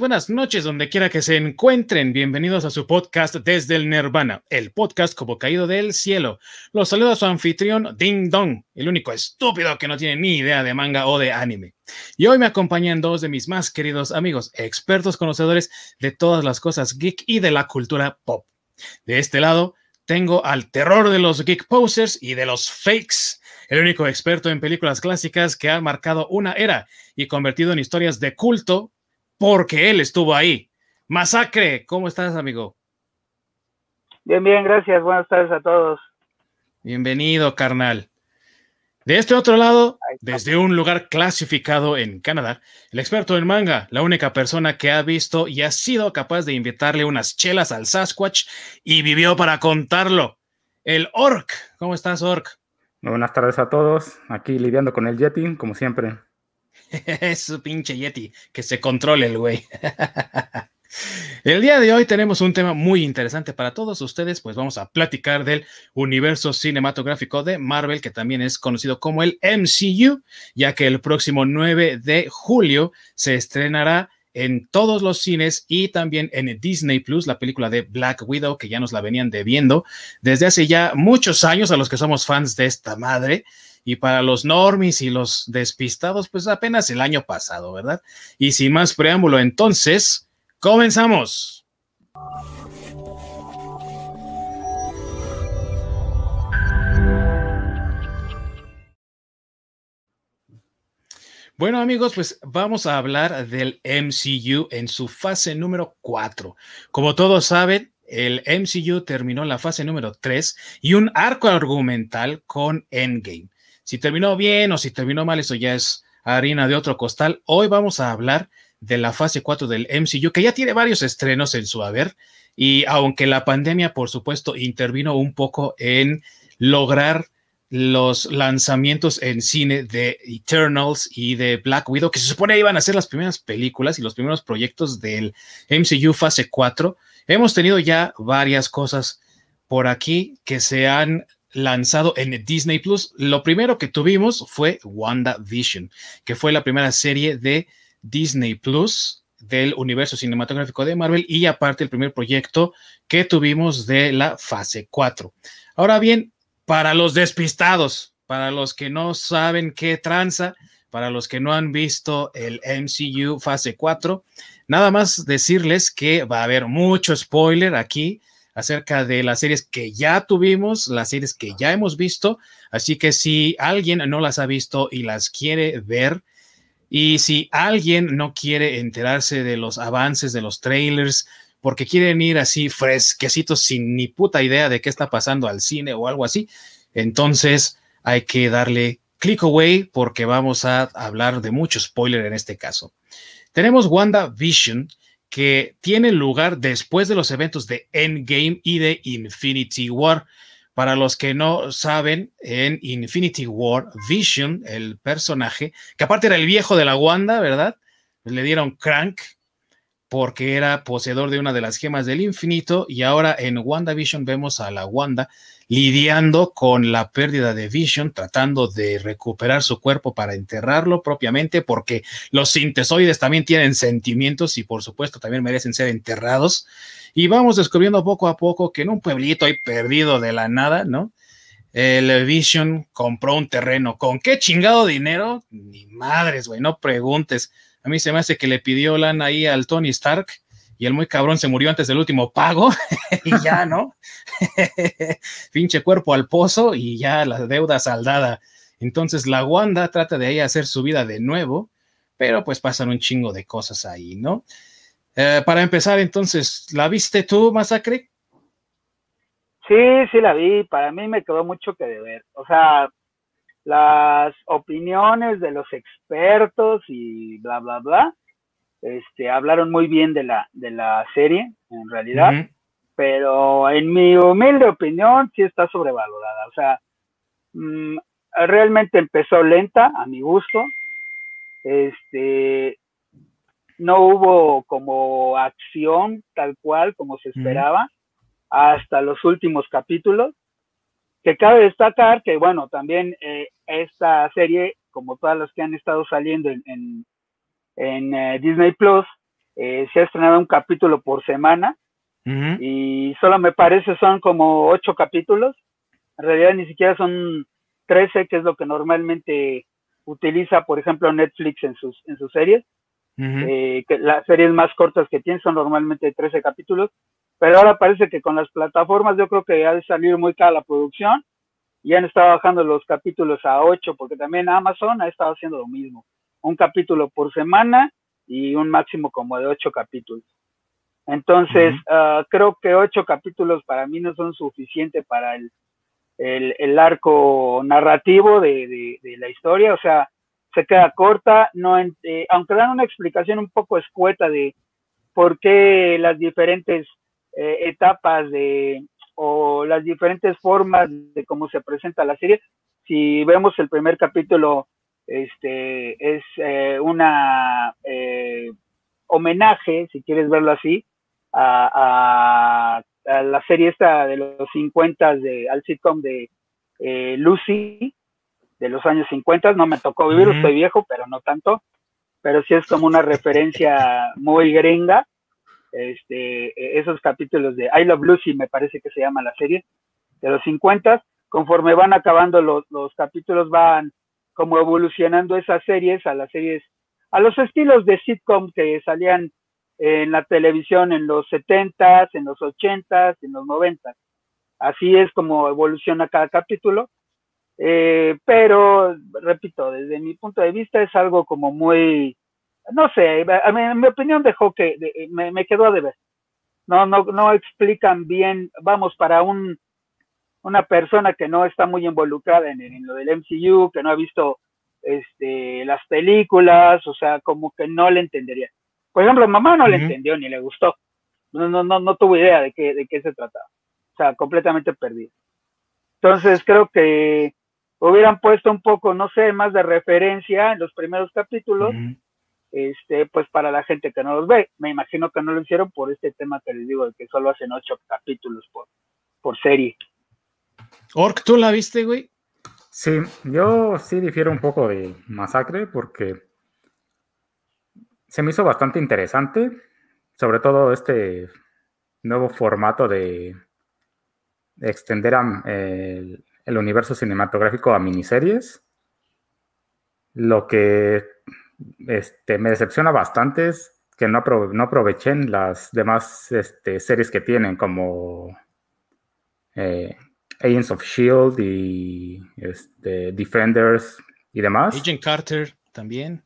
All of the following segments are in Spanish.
buenas noches, donde quiera que se encuentren. Bienvenidos a su podcast Desde el Nirvana, el podcast como caído del cielo. Los saluda su anfitrión Ding Dong, el único estúpido que no tiene ni idea de manga o de anime. Y hoy me acompañan dos de mis más queridos amigos, expertos conocedores de todas las cosas geek y de la cultura pop. De este lado, tengo al terror de los geek posers y de los fakes, el único experto en películas clásicas que ha marcado una era y convertido en historias de culto porque él estuvo ahí. Masacre, ¿cómo estás, amigo? Bien, bien, gracias. Buenas tardes a todos. Bienvenido, carnal. De este otro lado, desde un lugar clasificado en Canadá, el experto en manga, la única persona que ha visto y ha sido capaz de invitarle unas chelas al Sasquatch y vivió para contarlo. El Orc. ¿Cómo estás, Orc? buenas tardes a todos. Aquí lidiando con el Yeti, como siempre. es pinche Yeti, que se controle el güey. El día de hoy tenemos un tema muy interesante para todos ustedes, pues vamos a platicar del universo cinematográfico de Marvel, que también es conocido como el MCU, ya que el próximo 9 de julio se estrenará en todos los cines y también en Disney Plus, la película de Black Widow, que ya nos la venían debiendo desde hace ya muchos años a los que somos fans de esta madre y para los normis y los despistados, pues apenas el año pasado, ¿verdad? Y sin más preámbulo, entonces, comenzamos. Bueno amigos, pues vamos a hablar del MCU en su fase número 4. Como todos saben, el MCU terminó la fase número 3 y un arco argumental con Endgame. Si terminó bien o si terminó mal, eso ya es harina de otro costal. Hoy vamos a hablar de la fase 4 del MCU, que ya tiene varios estrenos en su haber. Y aunque la pandemia, por supuesto, intervino un poco en lograr los lanzamientos en cine de Eternals y de Black Widow, que se supone iban a ser las primeras películas y los primeros proyectos del MCU fase 4, hemos tenido ya varias cosas por aquí que se han lanzado en Disney Plus. Lo primero que tuvimos fue WandaVision, que fue la primera serie de Disney Plus del universo cinematográfico de Marvel y aparte el primer proyecto que tuvimos de la fase 4. Ahora bien, para los despistados, para los que no saben qué tranza, para los que no han visto el MCU fase 4, nada más decirles que va a haber mucho spoiler aquí acerca de las series que ya tuvimos, las series que ya hemos visto. Así que si alguien no las ha visto y las quiere ver, y si alguien no quiere enterarse de los avances de los trailers, porque quieren ir así fresquecitos sin ni puta idea de qué está pasando al cine o algo así, entonces hay que darle click away porque vamos a hablar de mucho spoiler en este caso. Tenemos WandaVision, que tiene lugar después de los eventos de Endgame y de Infinity War. Para los que no saben, en Infinity War, Vision, el personaje, que aparte era el viejo de la Wanda, ¿verdad? Le dieron crank porque era poseedor de una de las gemas del infinito y ahora en WandaVision vemos a la Wanda lidiando con la pérdida de Vision, tratando de recuperar su cuerpo para enterrarlo propiamente, porque los sintesoides también tienen sentimientos y por supuesto también merecen ser enterrados. Y vamos descubriendo poco a poco que en un pueblito ahí perdido de la nada, ¿no? El Vision compró un terreno. ¿Con qué chingado dinero? Ni madres, güey, no preguntes. A mí se me hace que le pidió lana ahí al Tony Stark y el muy cabrón se murió antes del último pago y ya, ¿no? Pinche cuerpo al pozo y ya la deuda saldada. Entonces la Wanda trata de ahí hacer su vida de nuevo, pero pues pasan un chingo de cosas ahí, ¿no? Eh, para empezar, entonces, ¿la viste tú, Masacre? Sí, sí la vi. Para mí me quedó mucho que deber. O sea, las opiniones de los expertos y bla, bla, bla, este, hablaron muy bien de la, de la serie, en realidad, pero en mi humilde opinión sí está sobrevalorada. O sea, mm, realmente empezó lenta, a mi gusto. Este, no hubo como acción tal cual como se esperaba hasta los últimos capítulos. Que cabe destacar que, bueno, también eh, esta serie, como todas las que han estado saliendo en, en, eh, Disney Plus, eh, se ha estrenado un capítulo por semana y solo me parece son como ocho capítulos. En realidad ni siquiera son 13, que es lo que normalmente utiliza, por ejemplo, Netflix en sus, en sus series. Eh, que las series más cortas que tienen son normalmente 13 capítulos, pero ahora parece que con las plataformas yo creo que ha de salir muy cara la producción y han estado bajando los capítulos a 8, porque también Amazon ha estado haciendo lo mismo, un capítulo por semana y un máximo como de 8 capítulos. Entonces, ah, creo que 8 capítulos para mí no son suficientes para el, el, arco narrativo de, de, la historia, o sea, se queda corta, no eh, aunque dan una explicación un poco escueta de por qué las diferentes eh, etapas de o las diferentes formas de cómo se presenta la serie. Si vemos el primer capítulo, este es eh, una homenaje, si quieres verlo así, a, la serie esta de los 50 de al sitcom de Lucy, de los años 50, no me tocó vivir, estoy viejo, pero no tanto, pero sí es como una referencia muy gringa, este, esos capítulos de I Love Lucy, me parece que se llama la serie, de los 50, conforme van acabando los, los capítulos, van como evolucionando esas series a las series, a los estilos de sitcom que salían en la televisión en los 70s, en los 80s, en los 90s. Así es como evoluciona cada capítulo eh, pero, repito, desde mi punto de vista es algo como muy, no sé, en mi opinión dejó que, me, quedó a deber. No, no, no explican bien, vamos, para un, una persona que no está muy involucrada en, lo del MCU, que no ha visto este, las películas, o sea, como que no le entendería. Por ejemplo, mamá no le entendió ni le gustó. No, no, no, no tuvo idea de qué, de qué se trataba. O sea, completamente perdido. Entonces creo que hubieran puesto un poco, no sé, más de referencia en los primeros capítulos, este, pues para la gente que no los ve. Me imagino que no lo hicieron por este tema que les digo, de que solo hacen ocho capítulos por, por serie. Ork, ¿tú la viste, güey? Sí, yo sí difiero un poco de Masacre porque se me hizo bastante interesante, sobre todo este nuevo formato de extender el, universo cinematográfico a miniseries. Lo que este, me decepciona bastante es que no, no aprovechen las demás este, series que tienen, como eh, Agents of Shield y este, Defenders y demás. Agent Carter también.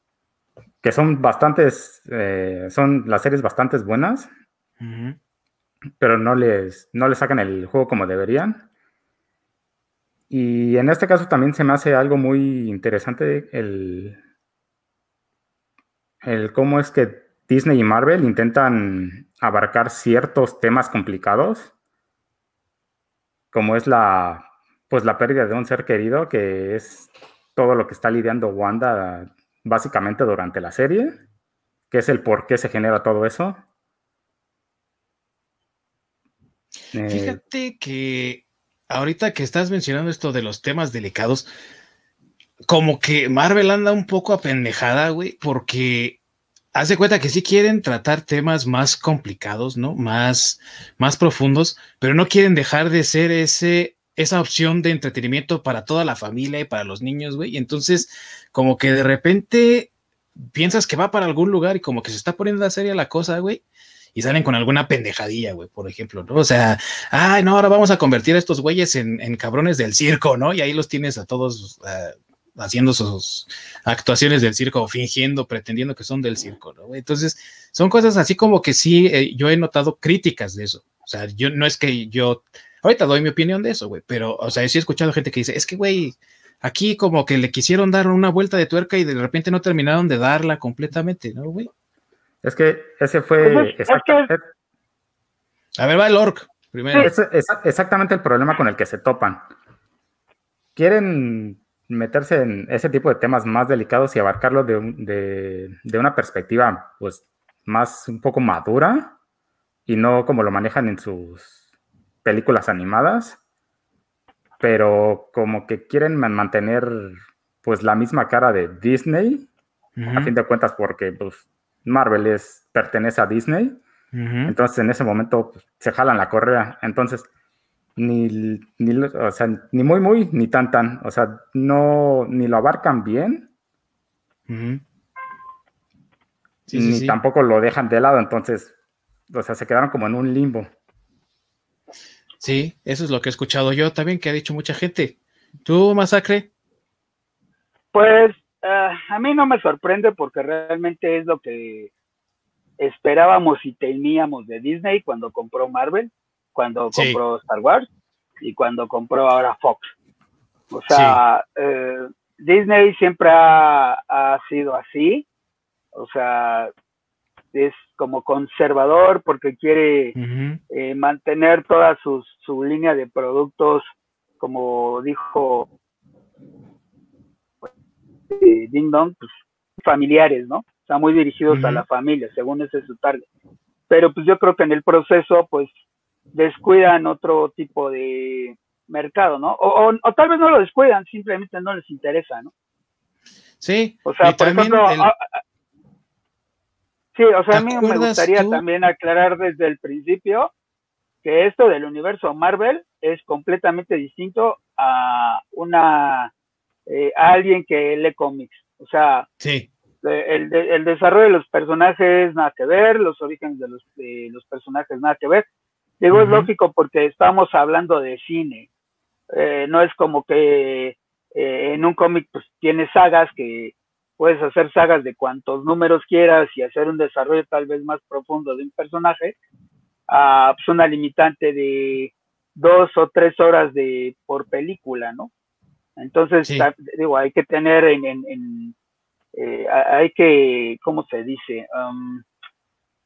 Que son bastantes, eh, son las series bastante buenas, pero no les, no les sacan el juego como deberían. Y en este caso también se me hace algo muy interesante el, el cómo es que Disney y Marvel intentan abarcar ciertos temas complicados, como es la, pues la pérdida de un ser querido, que es todo lo que está lidiando Wanda básicamente durante la serie, que es el por qué se genera todo eso. Fíjate que ahorita que estás mencionando esto de los temas delicados, como que Marvel anda un poco apendejada, güey, porque hace cuenta que sí quieren tratar temas más complicados, ¿no? Más, más profundos, pero no quieren dejar de ser ese, esa opción de entretenimiento para toda la familia y para los niños, güey. Y entonces, como que de repente piensas que va para algún lugar y como que se está poniendo a seria la cosa, güey y salen con alguna pendejadilla, güey, por ejemplo, ¿no? O sea, ay, no, ahora vamos a convertir a estos güeyes en, cabrones del circo, ¿no? Y ahí los tienes a todos haciendo sus actuaciones del circo, fingiendo, pretendiendo que son del circo, ¿no? Entonces, son cosas así como que sí, eh, yo he notado críticas de eso. O sea, yo no es que yo, ahorita doy mi opinión de eso, güey, pero, o sea, sí he escuchado gente que dice, es que, güey, aquí como que le quisieron dar una vuelta de tuerca y de repente no terminaron de darla completamente, ¿no, güey? Es que ese fue. A ver, va el orc primero. Es, exactamente el problema con el que se topan. Quieren meterse en ese tipo de temas más delicados y abarcarlo de, de, una perspectiva, pues, más un poco madura y no como lo manejan en sus películas animadas, pero como que quieren mantener, pues, la misma cara de Disney, a fin de cuentas, porque, pues, Marvel es, pertenece a Disney. Entonces en ese momento pues, se jalan la correa. Entonces, ni, ni, o sea, ni muy, muy, ni tan, tan. O sea, no, ni lo abarcan bien. ni tampoco lo dejan de lado. Entonces, o sea, se quedaron como en un limbo. Sí, eso es lo que he escuchado yo también, que ha dicho mucha gente. ¿Tú, Masacre? Pues ah, a mí no me sorprende porque realmente es lo que esperábamos y teníamos de Disney cuando compró Marvel, cuando compró Star Wars y cuando compró ahora Fox. O sea, eh, Disney siempre ha, sido así. O sea, es como conservador porque quiere eh, mantener toda su, su línea de productos, como dijo eh, Ding Dong, pues, familiares, ¿no? O sea, muy dirigidos a la familia, según ese es su target. Pero pues yo creo que en el proceso, pues, descuidan otro tipo de mercado, ¿no? O, tal vez no lo descuidan, simplemente no les interesa, ¿no? Sí. O sea, por ejemplo, sí, o sea, a mí me gustaría también aclarar desde el principio que esto del universo Marvel es completamente distinto a una eh, a alguien que lee cómics. O sea, sí. el, el, desarrollo de los personajes nada que ver, los orígenes de los, de los personajes nada que ver. Digo, es lógico porque estamos hablando de cine. Eh, no es como que eh, en un cómic pues tienes sagas que puedes hacer sagas de cuantos números quieras y hacer un desarrollo tal vez más profundo de un personaje a pues, una limitante de dos o tres horas de por película, ¿no? Entonces, digo, hay que tener en, en, eh, hay que, ¿cómo se dice? Um,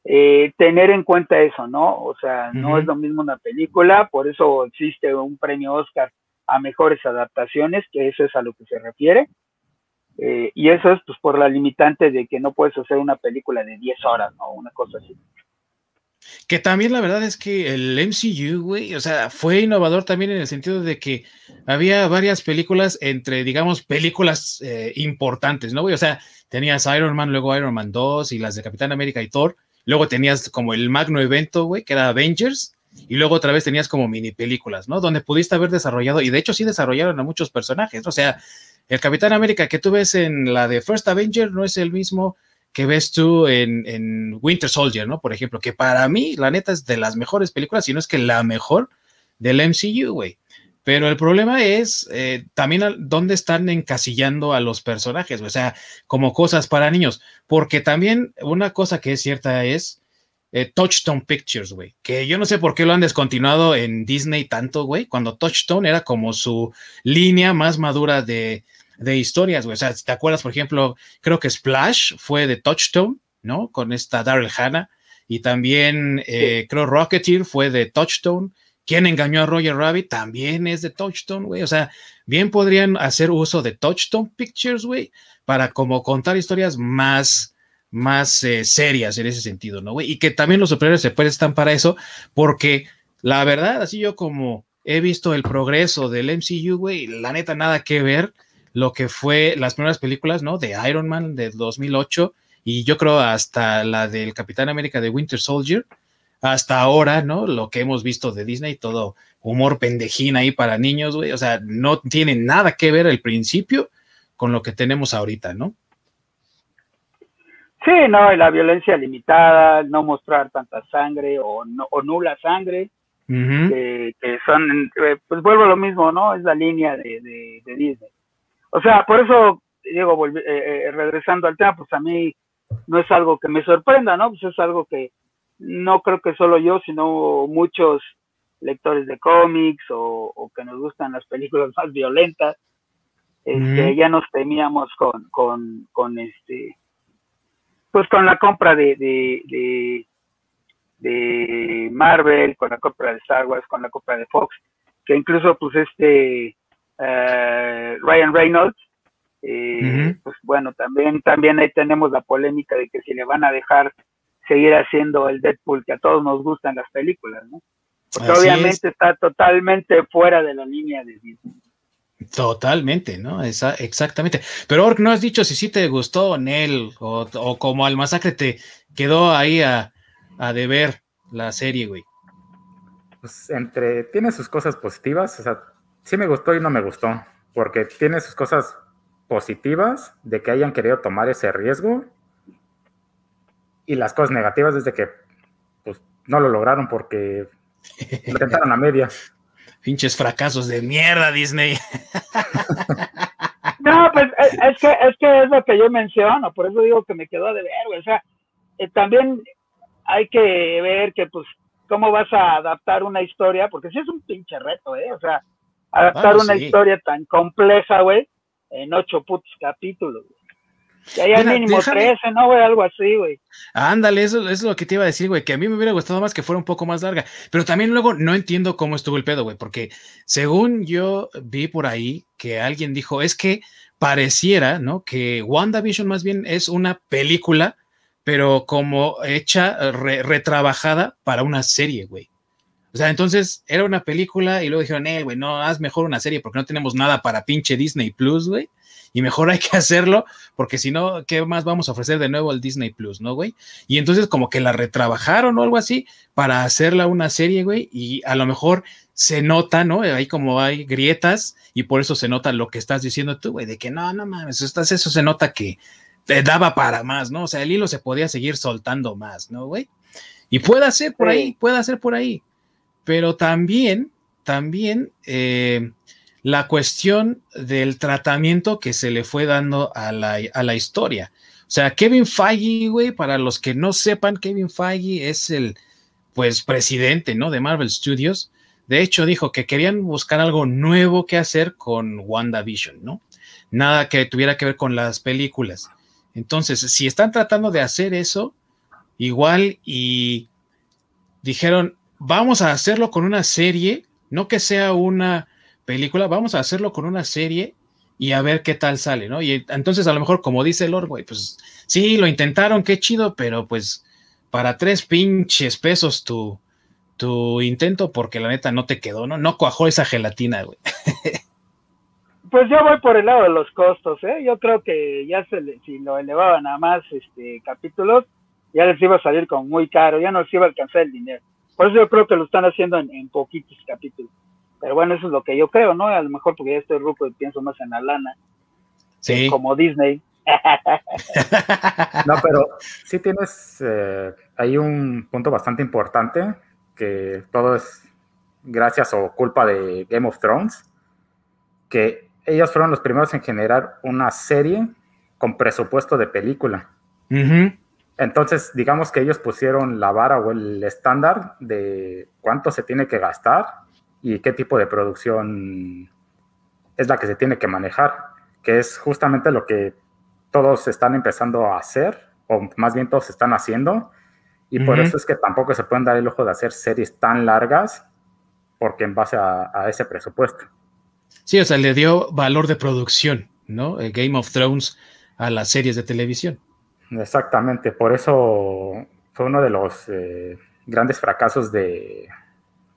eh, tener en cuenta eso, ¿no? O sea, no es lo mismo una película, por eso existe un premio Oscar a mejores adaptaciones, que eso es a lo que se refiere. Eh, y eso es pues por la limitante de que no puedes hacer una película de 10 horas, ¿no? Una cosa así. Que también la verdad es que el MCU, güey, o sea, fue innovador también en el sentido de que había varias películas entre, digamos, películas eh, importantes, ¿no, güey? O sea, tenías Iron Man, luego Iron Man 2 y las de Capitán América y Thor. Luego tenías como el magno evento, güey, que era Avengers. Y luego otra vez tenías como mini películas, ¿no? Donde pudiste haber desarrollado, y de hecho sí desarrollaron a muchos personajes. O sea, el Capitán América que tú ves en la de First Avenger no es el mismo que ves tú en, Winter Soldier, ¿no? Por ejemplo, que para mí, la neta, es de las mejores películas, si no es que la mejor del MCU, güey. Pero el problema es eh, también dónde están encasillando a los personajes, o sea, como cosas para niños. Porque también una cosa que es cierta es eh, Touchstone Pictures, güey. Que yo no sé por qué lo han descontinuado en Disney tanto, güey, cuando Touchstone era como su línea más madura de, de historias, güey. O sea, te acuerdas, por ejemplo, creo que Splash fue de Touchstone, ¿no? Con esta Daryl Hannah. Y también eh, creo Rocketeer fue de Touchstone. ¿Quién engañó a Roger Rabbit? También es de Touchstone, güey. O sea, bien podrían hacer uso de Touchstone Pictures, güey, para como contar historias más, más eh, serias en ese sentido, ¿no, güey? Y que también los superhéroes se prestan para eso, porque la verdad, así yo como he visto el progreso del MCU, güey, la neta nada que ver lo que fue las primeras películas, ¿no? De Iron Man de 2008 y yo creo hasta la del Capitán América de Winter Soldier, hasta ahora, ¿no? Lo que hemos visto de Disney, todo humor pendejín ahí para niños, güey, o sea, no tiene nada que ver el principio con lo que tenemos ahorita, ¿no? Sí, no, y la violencia limitada, no mostrar tanta sangre o, no, o nula sangre, que, son, eh, pues vuelvo a lo mismo, ¿no? Es la línea de, de Disney. O sea, por eso, digo, eh, eh, regresando al tema, pues a mí no es algo que me sorprenda, ¿no? Pues es algo que no creo que solo yo, sino muchos lectores de cómics o, que nos gustan las películas más violentas, este, ya nos temíamos con, con, con este, pues con la compra de, de, de, Marvel, con la compra de Star Wars, con la compra de Fox, que incluso pues este eh, Ryan Reynolds, eh, pues bueno, también, también ahí tenemos la polémica de que si le van a dejar seguir haciendo el Deadpool que a todos nos gustan las películas, ¿no? Porque obviamente está totalmente fuera de la línea de Disney. Totalmente, ¿no? Esa, exactamente. Pero Ork, no has dicho si sí te gustó Nel o, o como al masacre te quedó ahí a, a deber la serie, güey. Pues entre, tiene sus cosas positivas, o sea, sí me gustó y no me gustó, porque tiene sus cosas positivas de que hayan querido tomar ese riesgo y las cosas negativas desde que pues, no lo lograron porque lo intentaron a media. Pinches fracasos de mierda, Disney. no, pues es que, es que es lo que yo menciono, por eso digo que me quedó de ver, güey. O sea, eh, también hay que ver que, pues, cómo vas a adaptar una historia, porque sí es un pinche reto, ¿eh? O sea, adaptar una historia tan compleja, güey, en ocho putos capítulos. Que haya mínimo trece, ¿no, güey? Algo así, güey. Ándale, eso, es lo que te iba a decir, güey, que a mí me hubiera gustado más que fuera un poco más larga. Pero también luego no entiendo cómo estuvo el pedo, güey, porque según yo vi por ahí que alguien dijo, es que pareciera, ¿no? Que WandaVision más bien es una película, pero como hecha, retrabajada para una serie, güey. O sea, entonces era una película y luego dijeron, eh, güey, no, haz mejor una serie porque no tenemos nada para pinche Disney Plus, güey. Y mejor hay que hacerlo porque si no, ¿qué más vamos a ofrecer de nuevo al Disney Plus, no, güey? Y entonces como que la retrabajaron o algo así para hacerla una serie, güey. Y a lo mejor se nota, ¿no? Ahí como hay grietas y por eso se nota lo que estás diciendo tú, güey, de que no, no mames, estás, eso se nota que te daba para más, ¿no? O sea, el hilo se podía seguir soltando más, ¿no, güey? Y puede ser por ahí, puede ser por ahí pero también, también eh, la cuestión del tratamiento que se le fue dando a la, historia. O sea, Kevin Feige, güey, para los que no sepan, Kevin Feige es el, pues, presidente, ¿no? De Marvel Studios. De hecho, dijo que querían buscar algo nuevo que hacer con WandaVision, ¿no? Nada que tuviera que ver con las películas. Entonces, si están tratando de hacer eso, igual y dijeron, vamos a hacerlo con una serie, no que sea una película, vamos a hacerlo con una serie y a ver qué tal sale, ¿no? Y entonces a lo mejor, como dice Lord, güey, pues sí, lo intentaron, qué chido, pero pues para tres pinches pesos tu, tu intento, porque la neta no te quedó, ¿no? No cuajó esa gelatina, güey. Pues yo voy por el lado de los costos, ¿eh? Yo creo que ya se si lo elevaban a más este, capítulos, ya les iba a salir con muy caro, ya no les iba a alcanzar el dinero. Por eso yo creo que lo están haciendo en, poquitos capítulos. Pero bueno, eso es lo que yo creo, ¿no? A lo mejor porque ya estoy ruco y pienso más en la lana. Sí. Como Disney. no, pero sí tienes eh, ahí un punto bastante importante, que todo es gracias o culpa de Game of Thrones, que ellos fueron los primeros en generar una serie con presupuesto de película. Entonces, digamos que ellos pusieron la vara o el estándar de cuánto se tiene que gastar y qué tipo de producción es la que se tiene que manejar, que es justamente lo que todos están empezando a hacer, o más bien todos están haciendo, y por eso es que tampoco se pueden dar el ojo de hacer series tan largas, porque en base a, a ese presupuesto. Sí, o sea, le dio valor de producción, ¿no? El Game of Thrones a las series de televisión. Exactamente, por eso fue uno de los eh, grandes fracasos de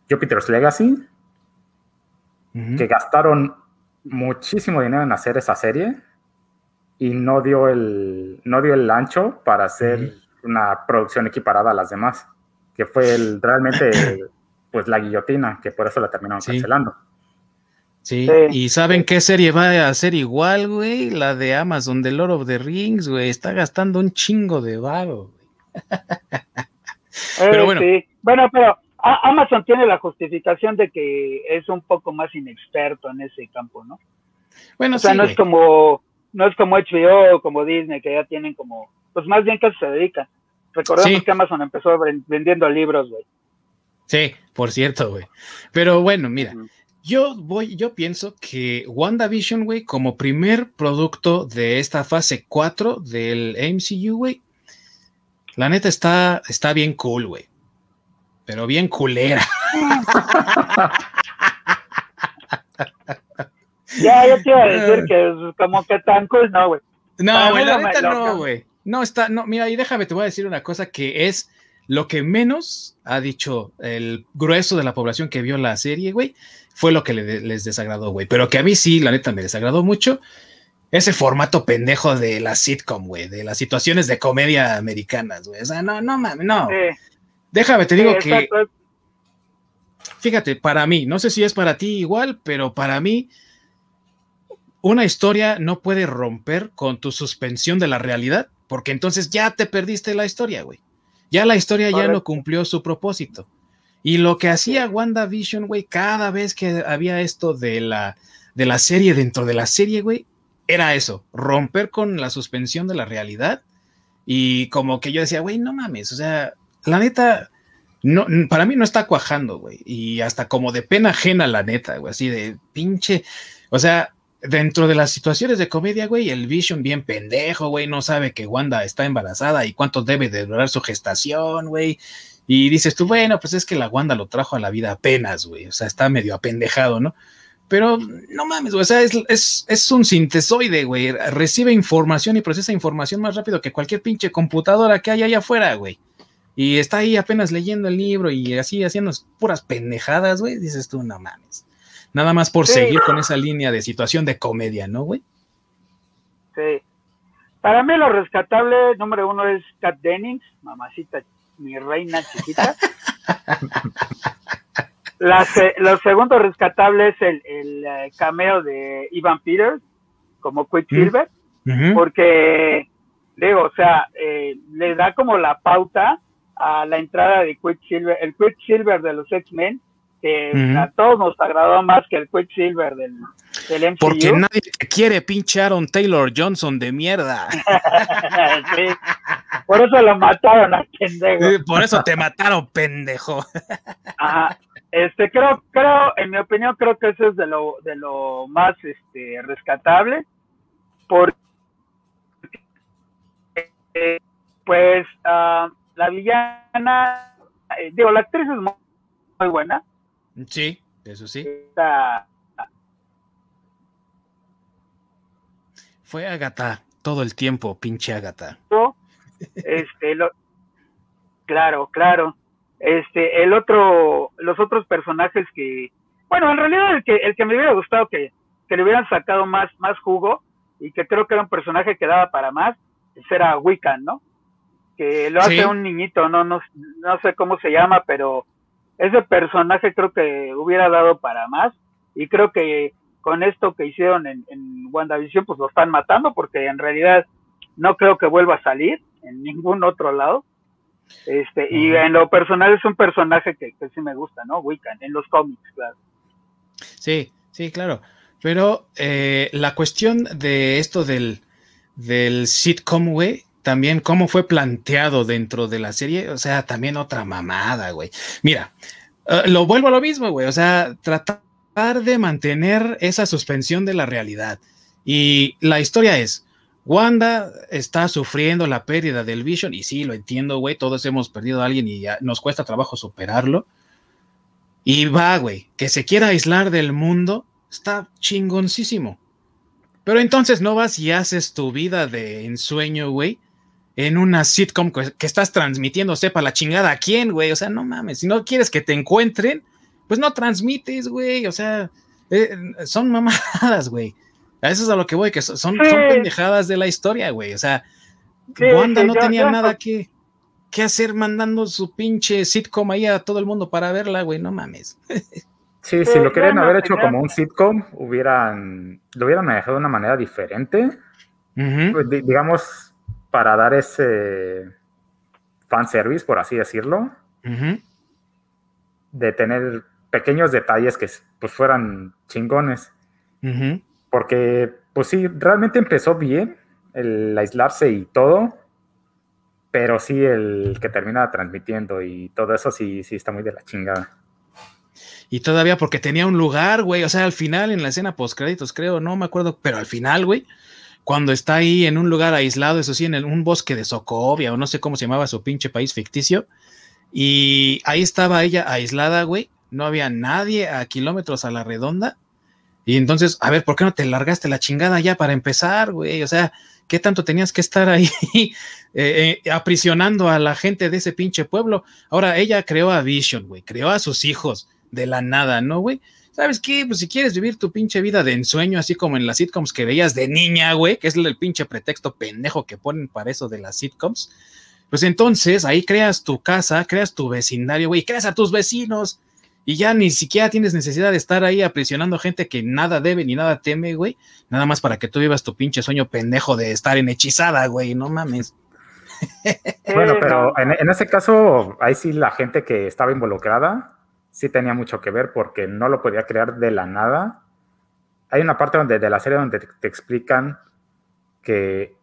Jupiter's Legacy, que gastaron muchísimo dinero en hacer esa serie y no dio el, no dio el ancho para hacer una producción equiparada a las demás, que fue el, realmente pues la guillotina, que por eso la terminaron cancelando. Sí. ¿Y saben qué serie va a ser igual, güey? La de Amazon, The Lord of the Rings, güey. Está gastando un chingo de varo, güey. pero bueno. Bueno, pero Amazon tiene la justificación de que es un poco más inexperto en ese campo, ¿no? Bueno, o sea, no es como no es como HBO o como Disney que ya tienen como, pues más bien que se dedican. Recordemos que Amazon empezó vendiendo libros, güey. Sí, por cierto, güey. Pero bueno, mira, yo voy, yo pienso que WandaVision, güey, como primer producto de esta fase 4 del MCU, güey, la neta está, está bien cool, güey. Pero bien culera. ya, yo te iba a decir que es como que tan cool, no, güey. No, güey, la neta no, güey. No, está, no, mira, y déjame, te voy a decir una cosa que es lo que menos ha dicho el grueso de la población que vio la serie, güey, fue lo que les desagradó, güey. Pero que a mí sí, la neta, me desagradó mucho ese formato pendejo de la sitcom, güey, de las situaciones de comedia americanas, güey. O sea, no, no mames, no. Déjame, te digo que. Fíjate, para mí, no sé si es para ti igual, pero para mí, una historia no puede romper con tu suspensión de la realidad, porque entonces ya te perdiste la historia, güey. Ya la historia ya no cumplió su propósito. Y lo que hacía WandaVision, güey, cada vez que había esto de la, de la serie dentro de la serie, güey, era eso, romper con la suspensión de la realidad. Y como que yo decía, güey, no mames, o sea, la neta, no, para mí no está cuajando, güey. Y hasta como de pena ajena, la neta, güey, así de pinche, o sea, dentro de las situaciones de comedia, güey, el Vision bien pendejo, güey, no sabe que Wanda está embarazada y cuánto debe de durar su gestación, güey. Y dices tú, bueno, pues es que la Wanda lo trajo a la vida apenas, güey, o sea, está medio apendejado, ¿no? Pero no mames, güey, o sea, es, un sintesoide, güey. Recibe información y procesa información más rápido que cualquier pinche computadora que haya allá afuera, güey. Y está ahí apenas leyendo el libro y así haciendo puras pendejadas, güey. Dices tú, no mames. Nada más por seguir con esa línea de situación de comedia, ¿no, güey? Sí. Para mí lo rescatable, número uno, es Kat Dennings, mamacita, mi reina chiquita. La, lo segundo rescatable es el, el eh, cameo de Ivan Peters como Quicksilver, porque, digo, o sea, eh, le da como la pauta a la entrada de Quicksilver, el Quicksilver de los X-Men, que a todos nos agradó más que el Quicksilver del, del MCU. Porque nadie quiere pinchar a un Taylor Johnson de mierda. Por eso lo mataron a pendejo. Por eso te mataron, pendejo. Ajá. Este, creo, creo, en mi opinión, creo que eso es de lo, de lo más este, rescatable. Porque, pues, uh, la villana, eh, digo, la actriz es muy, buena. Sí, eso sí. Fue Agatha todo el tiempo, pinche Agatha. Este, lo, claro, claro. Este, el otro, los otros personajes que, bueno, en realidad el que, el que me hubiera gustado que, que le hubieran sacado más, más jugo y que creo que era un personaje que daba para más, ese era Wiccan, ¿no? Que lo hace un niñito, ¿no? ¿no? No sé cómo se llama, pero ese personaje creo que hubiera dado para más y creo que con esto que hicieron en, en WandaVision pues lo están matando porque en realidad no creo que vuelva a salir en ningún otro lado este, y en lo personal es un personaje que, sí me gusta, ¿no? Wiccan, en los cómics, claro. Sí, sí, claro. Pero eh, la cuestión de esto del, del sitcom, güey, también cómo fue planteado dentro de la serie, o sea, también otra mamada, güey. Mira, eh, lo vuelvo a lo mismo, güey, o sea, tratar de mantener esa suspensión de la realidad. Y la historia es, Wanda está sufriendo la pérdida del Vision, y sí, lo entiendo, güey, todos hemos perdido a alguien y nos cuesta trabajo superarlo. Y va, güey, que se quiera aislar del mundo, está chingoncísimo. Pero entonces no vas y haces tu vida de ensueño, güey, en una sitcom que, estás transmitiendo, sepa la chingada a quién, güey. O sea, no mames, si no quieres que te encuentren, pues no transmites, güey. O sea, eh, son mamadas, güey. A eso es a lo que voy, que son, son pendejadas de la historia, güey. O sea, Wanda no tenía nada que, que, hacer mandando su pinche sitcom ahí a todo el mundo para verla, güey. No mames. Sí, si lo querían haber hecho como un sitcom, hubieran, lo hubieran manejado de una manera diferente. Pues, digamos, para dar ese fanservice, por así decirlo. De tener pequeños detalles que pues fueran chingones. Porque, pues sí, realmente empezó bien el aislarse y todo, pero sí el que termina transmitiendo y todo eso sí, sí está muy de la chingada. Y todavía porque tenía un lugar, güey, o sea, al final en la escena post créditos, creo, no me acuerdo, pero al final, güey, cuando está ahí en un lugar aislado, eso sí, en un bosque de Sokovia o no sé cómo se llamaba su pinche país ficticio, y ahí estaba ella aislada, güey, no había nadie a kilómetros a la redonda y entonces, a ver, ¿por qué no te largaste la chingada ya para empezar, güey? O sea, ¿Qué tanto tenías que estar ahí eh, eh, aprisionando a la gente de ese pinche pueblo? Ahora, ella creó a Vision, güey, creó a sus hijos de la nada, ¿no, güey? ¿Sabes qué? Pues si quieres vivir tu pinche vida de ensueño, así como en las sitcoms que veías de niña, güey, que es el pinche pretexto pendejo que ponen para eso de las sitcoms, pues entonces ahí creas tu casa, creas tu vecindario, güey, creas a tus vecinos y ya ni siquiera tienes necesidad de estar ahí aprisionando gente que nada debe ni nada teme, güey, nada más para que tú vivas tu pinche sueño pendejo de estar en hechizada, güey, no mames. Bueno, pero en, en ese caso, ahí sí la gente que estaba involucrada sí tenía mucho que ver porque no lo podía crear de la nada. Hay una parte donde, de la serie donde te, explican que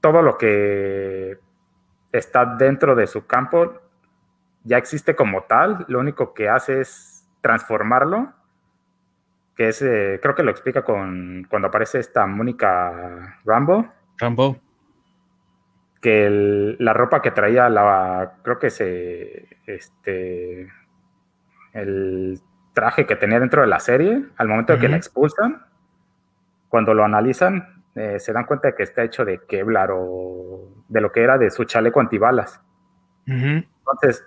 todo lo que está dentro de su campo ya existe como tal, lo único que hace es transformarlo, que es, eh, creo que lo explica con cuando aparece esta Mónica Rambo. Rambo. Que la ropa que traía la, creo que se, este, el traje que tenía dentro de la serie, al momento de que la expulsan, cuando lo analizan, eh, se dan cuenta de que está hecho de Kevlar o de lo que era de su chaleco antibalas. Entonces,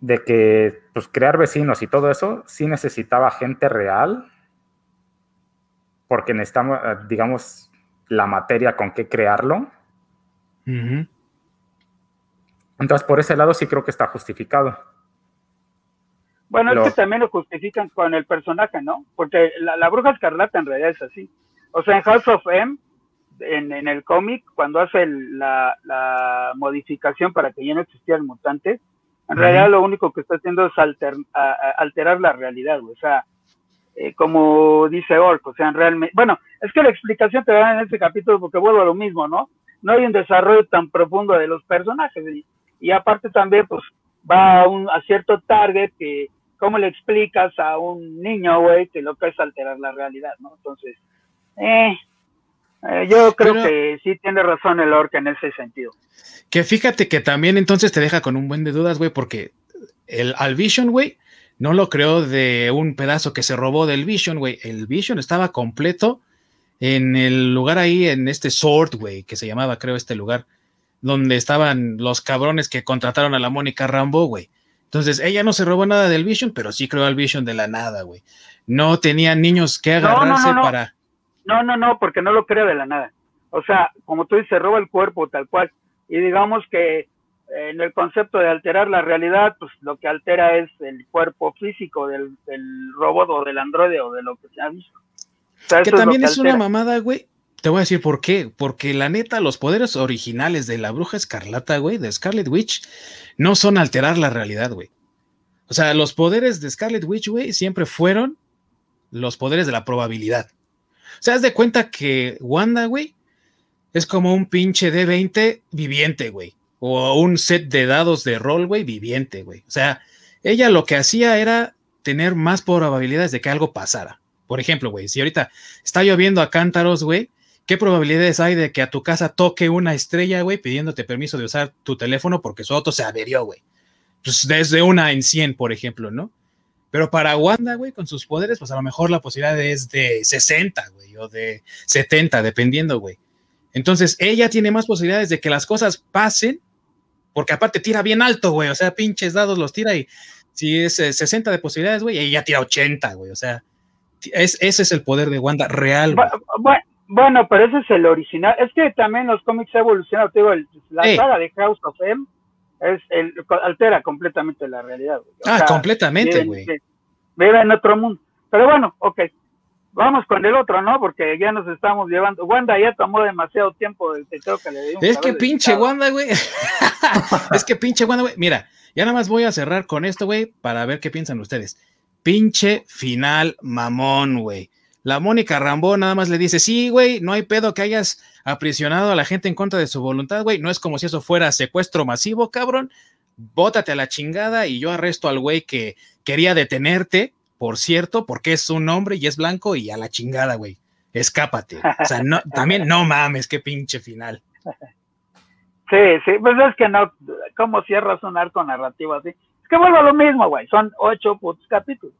de que pues, crear vecinos y todo eso, sí necesitaba gente real, porque necesitamos, eh, digamos, la materia con que crearlo. Entonces, por ese lado sí creo que está justificado. Bueno, es que también lo justifican con el personaje, ¿no? Porque la, bruja escarlata en realidad es así. O sea, en House of M, en, el cómic, cuando hace la, modificación para que ya no existieran mutantes, en realidad lo único que está haciendo es alterar la realidad, o sea, eh, como dice Ork, o sea, realmente, bueno, es que la explicación te da en este capítulo porque vuelvo a lo mismo, ¿no? No hay un desarrollo tan profundo de los personajes y, aparte también, pues, va a, un, a cierto target que ¿cómo le explicas a un niño, güey, que lo que es alterar la realidad, ¿no? Entonces, eh, eh yo creo que sí tiene razón el Orca en ese sentido. Que fíjate que también entonces te deja con un buen de dudas, güey, porque el Al Vision, güey, no lo creó de un pedazo que se robó del Vision, güey. El Vision estaba completo en el lugar ahí, en este Sword, güey, que se llamaba, creo, este lugar, donde estaban los cabrones que contrataron a la Mónica Rambo, güey. Entonces, ella no se robó nada del Vision, pero sí creó al Vision de la nada, güey. No tenía niños que agarrarse para. No, no, no, porque no lo crea de la nada. O sea, como tú dices, roba el cuerpo tal cual. Y digamos que eh, en el concepto de alterar la realidad, pues lo que altera es el cuerpo físico del, robot o del androide o de lo que se ha visto. que también es una mamada, güey, te voy a decir por qué. Porque la neta, los poderes originales de la bruja escarlata, güey, de Scarlet Witch, no son alterar la realidad, güey. O sea, los poderes de Scarlet Witch, güey, siempre fueron los poderes de la probabilidad. O sea, haz de cuenta que Wanda, güey, es como un pinche D20 viviente, güey. O un set de dados de rol, güey, viviente, güey. O sea, ella lo que hacía era tener más probabilidades de que algo pasara. Por ejemplo, güey, si ahorita está lloviendo a cántaros, güey, ¿Qué probabilidades hay de que a tu casa toque una estrella, güey, pidiéndote permiso de usar tu teléfono porque su auto se averió, güey? Pues desde una en 100, por ejemplo, ¿no? Pero para Wanda, güey, con sus poderes, pues a lo mejor la posibilidad es de 60, güey, o de 70, dependiendo, güey. Entonces, ella tiene más posibilidades de que las cosas pasen, porque aparte tira bien alto, güey, o sea, pinches dados los tira y si es 60 eh, de posibilidades, güey, ella tira 80, güey, o sea, es, ese es el poder de Wanda real. Bueno, bueno, pero ese es el original. Es que también los cómics evolucionan. Te digo, la saga de House of M es el, altera completamente la realidad. ah, completamente, güey. Vive en otro mundo. Pero bueno, ok. Vamos con el otro, ¿no? Porque ya nos estamos llevando. Wanda ya tomó demasiado tiempo del que le dimos. Es que pinche Wanda, güey. es que pinche Wanda, güey. Mira, ya nada más voy a cerrar con esto, güey, para ver qué piensan ustedes. Pinche final mamón, güey. La Mónica Rambó nada más le dice, sí, güey, no hay pedo que hayas aprisionado a la gente en contra de su voluntad, güey. No es como si eso fuera secuestro masivo, cabrón. Bótate a la chingada y yo arresto al güey que quería detenerte, por cierto, porque es un hombre y es blanco y a la chingada, güey. Escápate. O sea, no, también no mames, qué pinche final. Sí, sí, pues es que no, ¿cómo cierras un arco narrativo así? Es que vuelvo a lo mismo, güey, son ocho putos capítulos.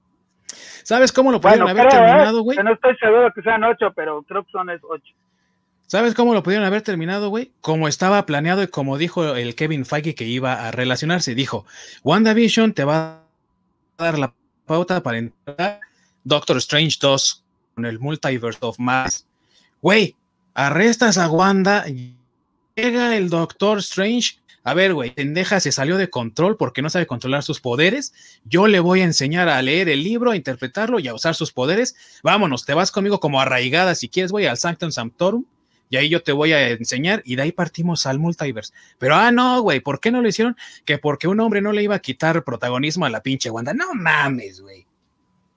¿Sabes cómo lo pudieron haber ¿eh? terminado, güey? No estoy seguro que sean ocho, pero creo que son ocho. ¿Sabes cómo lo pudieron haber terminado, güey? Como estaba planeado y como dijo el Kevin Feige que iba a relacionarse. Dijo, WandaVision te va a dar la pauta para entrar Doctor Strange 2 con el Multiverse of Mass. Güey, arrestas a Wanda, llega el Doctor Strange. A ver, güey, pendeja se salió de control porque no sabe controlar sus poderes. Yo le voy a enseñar a leer el libro, a interpretarlo y a usar sus poderes. Vámonos, te vas conmigo como arraigada. Si quieres, voy al Sanctum Sanctorum y ahí yo te voy a enseñar y de ahí partimos al multiverse. Pero, ah, no, güey, ¿por qué no lo hicieron? Que porque un hombre no le iba a quitar protagonismo a la pinche Wanda. No mames, güey.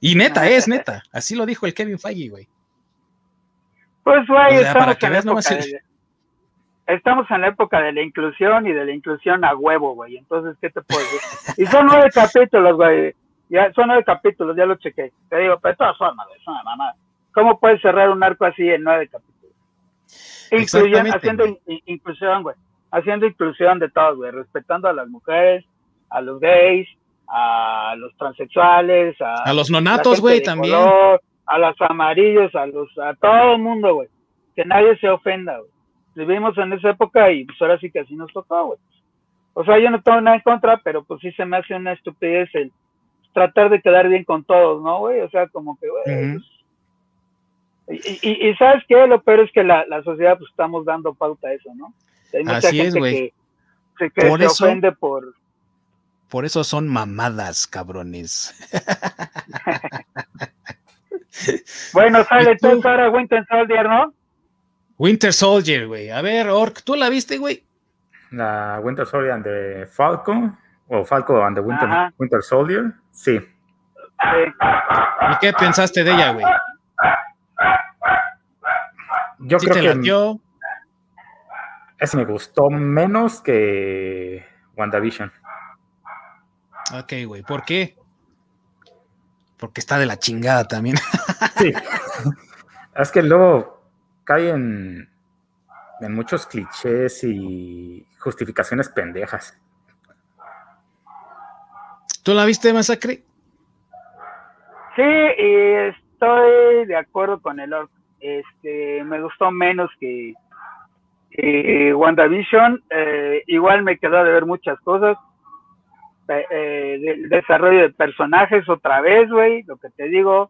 Y neta, es neta. Así lo dijo el Kevin Feige, güey. Pues, güey, estamos, en la estamos en la época de la inclusión y de la inclusión a huevo, güey. Entonces, ¿qué te puedo decir? Y son nueve capítulos, güey. Ya, son nueve capítulos, ya lo chequé. Te digo, pero de todas formas, es una mamada. ¿Cómo puedes cerrar un arco así en nueve capítulos? Incluyendo, haciendo inclusión, güey. Haciendo inclusión de todos, güey. Respetando a las mujeres, a los gays, a los transexuales, a, los nonatos, güey, también. a los amarillos, a los, a todo el mundo, güey. Que nadie se ofenda, güey. Vivimos en esa época y pues ahora sí que así nos tocó, güey. O sea, yo no tengo nada en contra, pero pues sí se me hace una estupidez el tratar de quedar bien con todos, ¿no, güey? O sea, como que, güey, y, y, sabes qué, lo peor es que la, la, sociedad pues estamos dando pauta a eso, ¿no? Hay mucha Así gente es, güey. Que, que por se eso, ofende por... Por eso son mamadas, cabrones. bueno, sale entonces ahora Winter Soldier, ¿no? Winter Soldier, güey. A ver, Ork, ¿tú la viste, güey? La Winter Soldier de Falcon, o Falcon and the Winter, Winter Soldier, sí. ¿Y qué pensaste de ella, güey? Yo creo que ese me gustó menos que WandaVision. Ok, güey, ¿por qué? Porque está de la chingada también. sí. Es que luego cae en, en muchos clichés y justificaciones pendejas. ¿Tú la viste, Masacre? Sí, y estoy de acuerdo con el orco este, me gustó menos que, WandaVision. Eh, igual me quedó de ver muchas cosas. Eh, del desarrollo de personajes otra vez, güey, lo que te digo.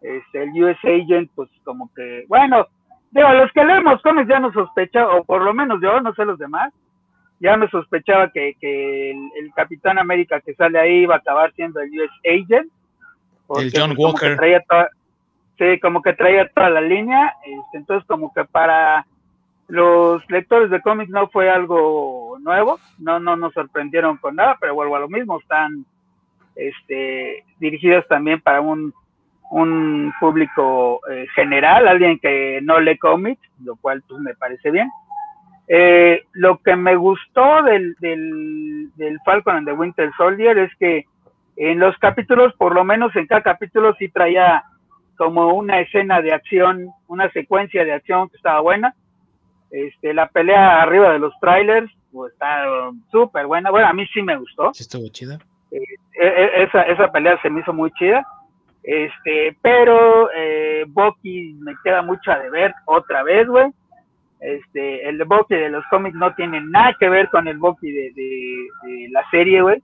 Este, el US Agent, pues como que, bueno, digo, los que leemos cómics ya no sospechaba, o por lo menos yo, no sé los demás, ya me sospechaba que, el, Capitán América que sale ahí iba a acabar siendo el US Agent. El John pues, Walker. Sí, como que traía toda la línea, este, entonces como que para los lectores de cómics no fue algo nuevo, no, no nos sorprendieron con nada, pero vuelvo a lo mismo, están este, dirigidos también para un, un público eh, general, alguien que no lee cómics, lo cual pues me parece bien. Eh, lo que me gustó del, del, del Falcon and the Winter Soldier es que en los capítulos, por lo menos en cada capítulo sí traía como una escena de acción, una secuencia de acción que estaba buena. Este, la pelea arriba de los trailers, pues está súper buena. Bueno, a mí sí me gustó. Sí, estuvo chida. Eh, e, e, esa, esa pelea se me hizo muy chida. Este, pero eh, Bucky me queda mucho a deber otra vez, güey. Este, el Bucky de los cómics no tiene nada que ver con el Bucky de, de, la serie, güey.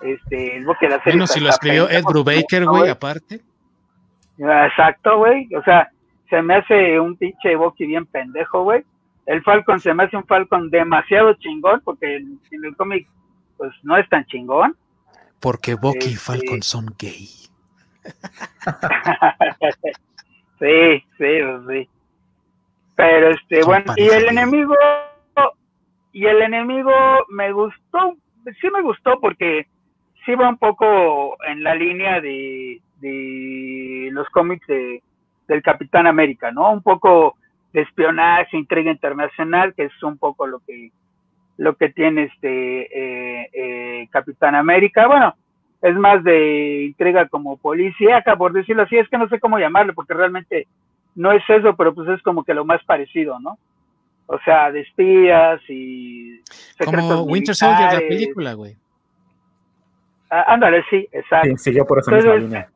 Este, el Bucky de la serie. Bueno, si lo escribió Ed Brubaker, güey, aparte. Exacto, güey. O sea, se me hace un pinche Bucky bien pendejo, güey. El Falcon se me hace un Falcon demasiado chingón, porque en, el cómic, pues no es tan chingón. Porque Bucky y este Falcon son gay. Sí, sí, pues sí. Pero este, bueno, y el enemigo, y el enemigo me gustó, sí me gustó porque sí va un poco en la línea de, de los cómics de, del Capitán América, ¿no? Un poco de espionaje, intriga internacional, que es un poco lo que lo que tiene este eh, eh, Capitán América. Bueno, es más de intriga como policíaca, por decirlo así, es que no sé cómo llamarlo, porque realmente no es eso, pero pues es como que lo más parecido, ¿no? O sea, de espías y... Como Winter Soldier, la película, güey. Ah, ándale, sí, exacto. Sí, siguió por esa misma línea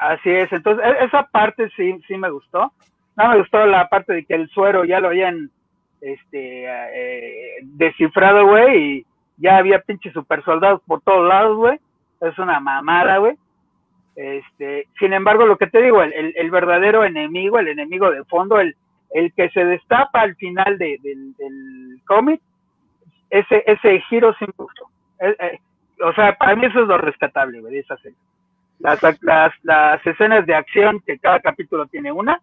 Así es, entonces e, esa parte sí, sí me gustó. No me gustó la parte de que el suero ya lo habían este, eh, descifrado, güey, y ya había pinches super soldados por todos lados, güey. Es una mamada, güey. Este, sin embargo, lo que te digo, el, el, verdadero enemigo, el enemigo de fondo, el, el que se destapa al final de, del cómic, ese, ese giro sin gusto. Eh, eh, o sea, para mí eso es lo rescatable, güey, esa. Las, las, las escenas de acción, que cada capítulo tiene una,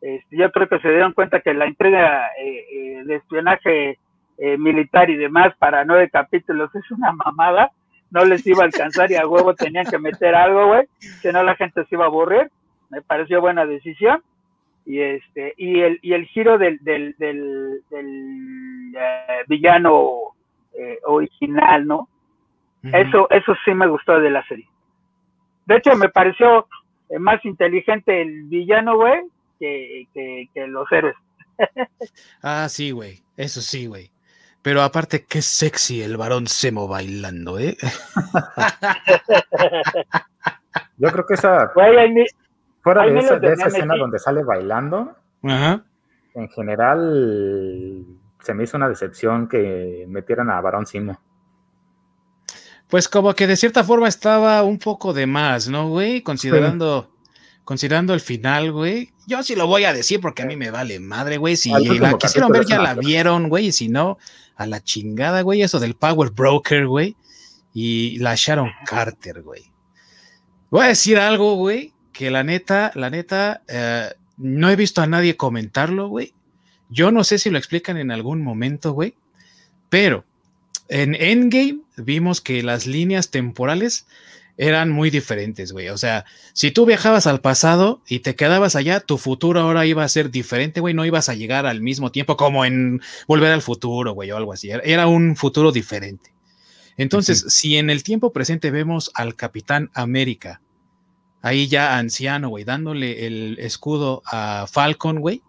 este, yo creo que se dieron cuenta que la entrega eh, de espionaje militar y demás para nueve capítulos es una mamada, no les iba a alcanzar y a huevo tenían que meter algo, güey, si no la gente se iba a aburrir, me pareció buena decisión. Y este y el y el giro del del, del, eh, villano eh, original no eso eso sí me gustó de la serie. De hecho me pareció eh, más inteligente el villano güey que, que, los héroes. Ah sí güey. Eso sí güey pero aparte qué sexy el varón Semo bailando eh yo creo que esa Fuera de esa, de esa escena donde sale bailando, en general se me hizo una decepción que metieran a Barón Simo. Pues como que de cierta forma estaba un poco de más, ¿no, güey? Considerando, considerando el final, güey. Yo sí lo voy a decir porque a mí me vale madre, güey. Si la quisieron ver, ya la vieron, güey. Y si no, a la chingada, güey. Eso del Power Broker, güey. Y la Sharon Carter, güey. Voy a decir algo, güey que la neta, la neta, eh, no he visto a nadie comentarlo, güey. Yo no sé si lo explican en algún momento, güey, pero en Endgame vimos que las líneas temporales eran muy diferentes, güey. O sea, si tú viajabas al pasado y te quedabas allá, tu futuro ahora iba a ser diferente, güey. No ibas a llegar al mismo tiempo como en Volver al Futuro, güey, o algo así. Era un futuro diferente. Entonces, si en el tiempo presente vemos al Capitán América ahí ya anciano, güey, dándole el escudo a Falcon, güey.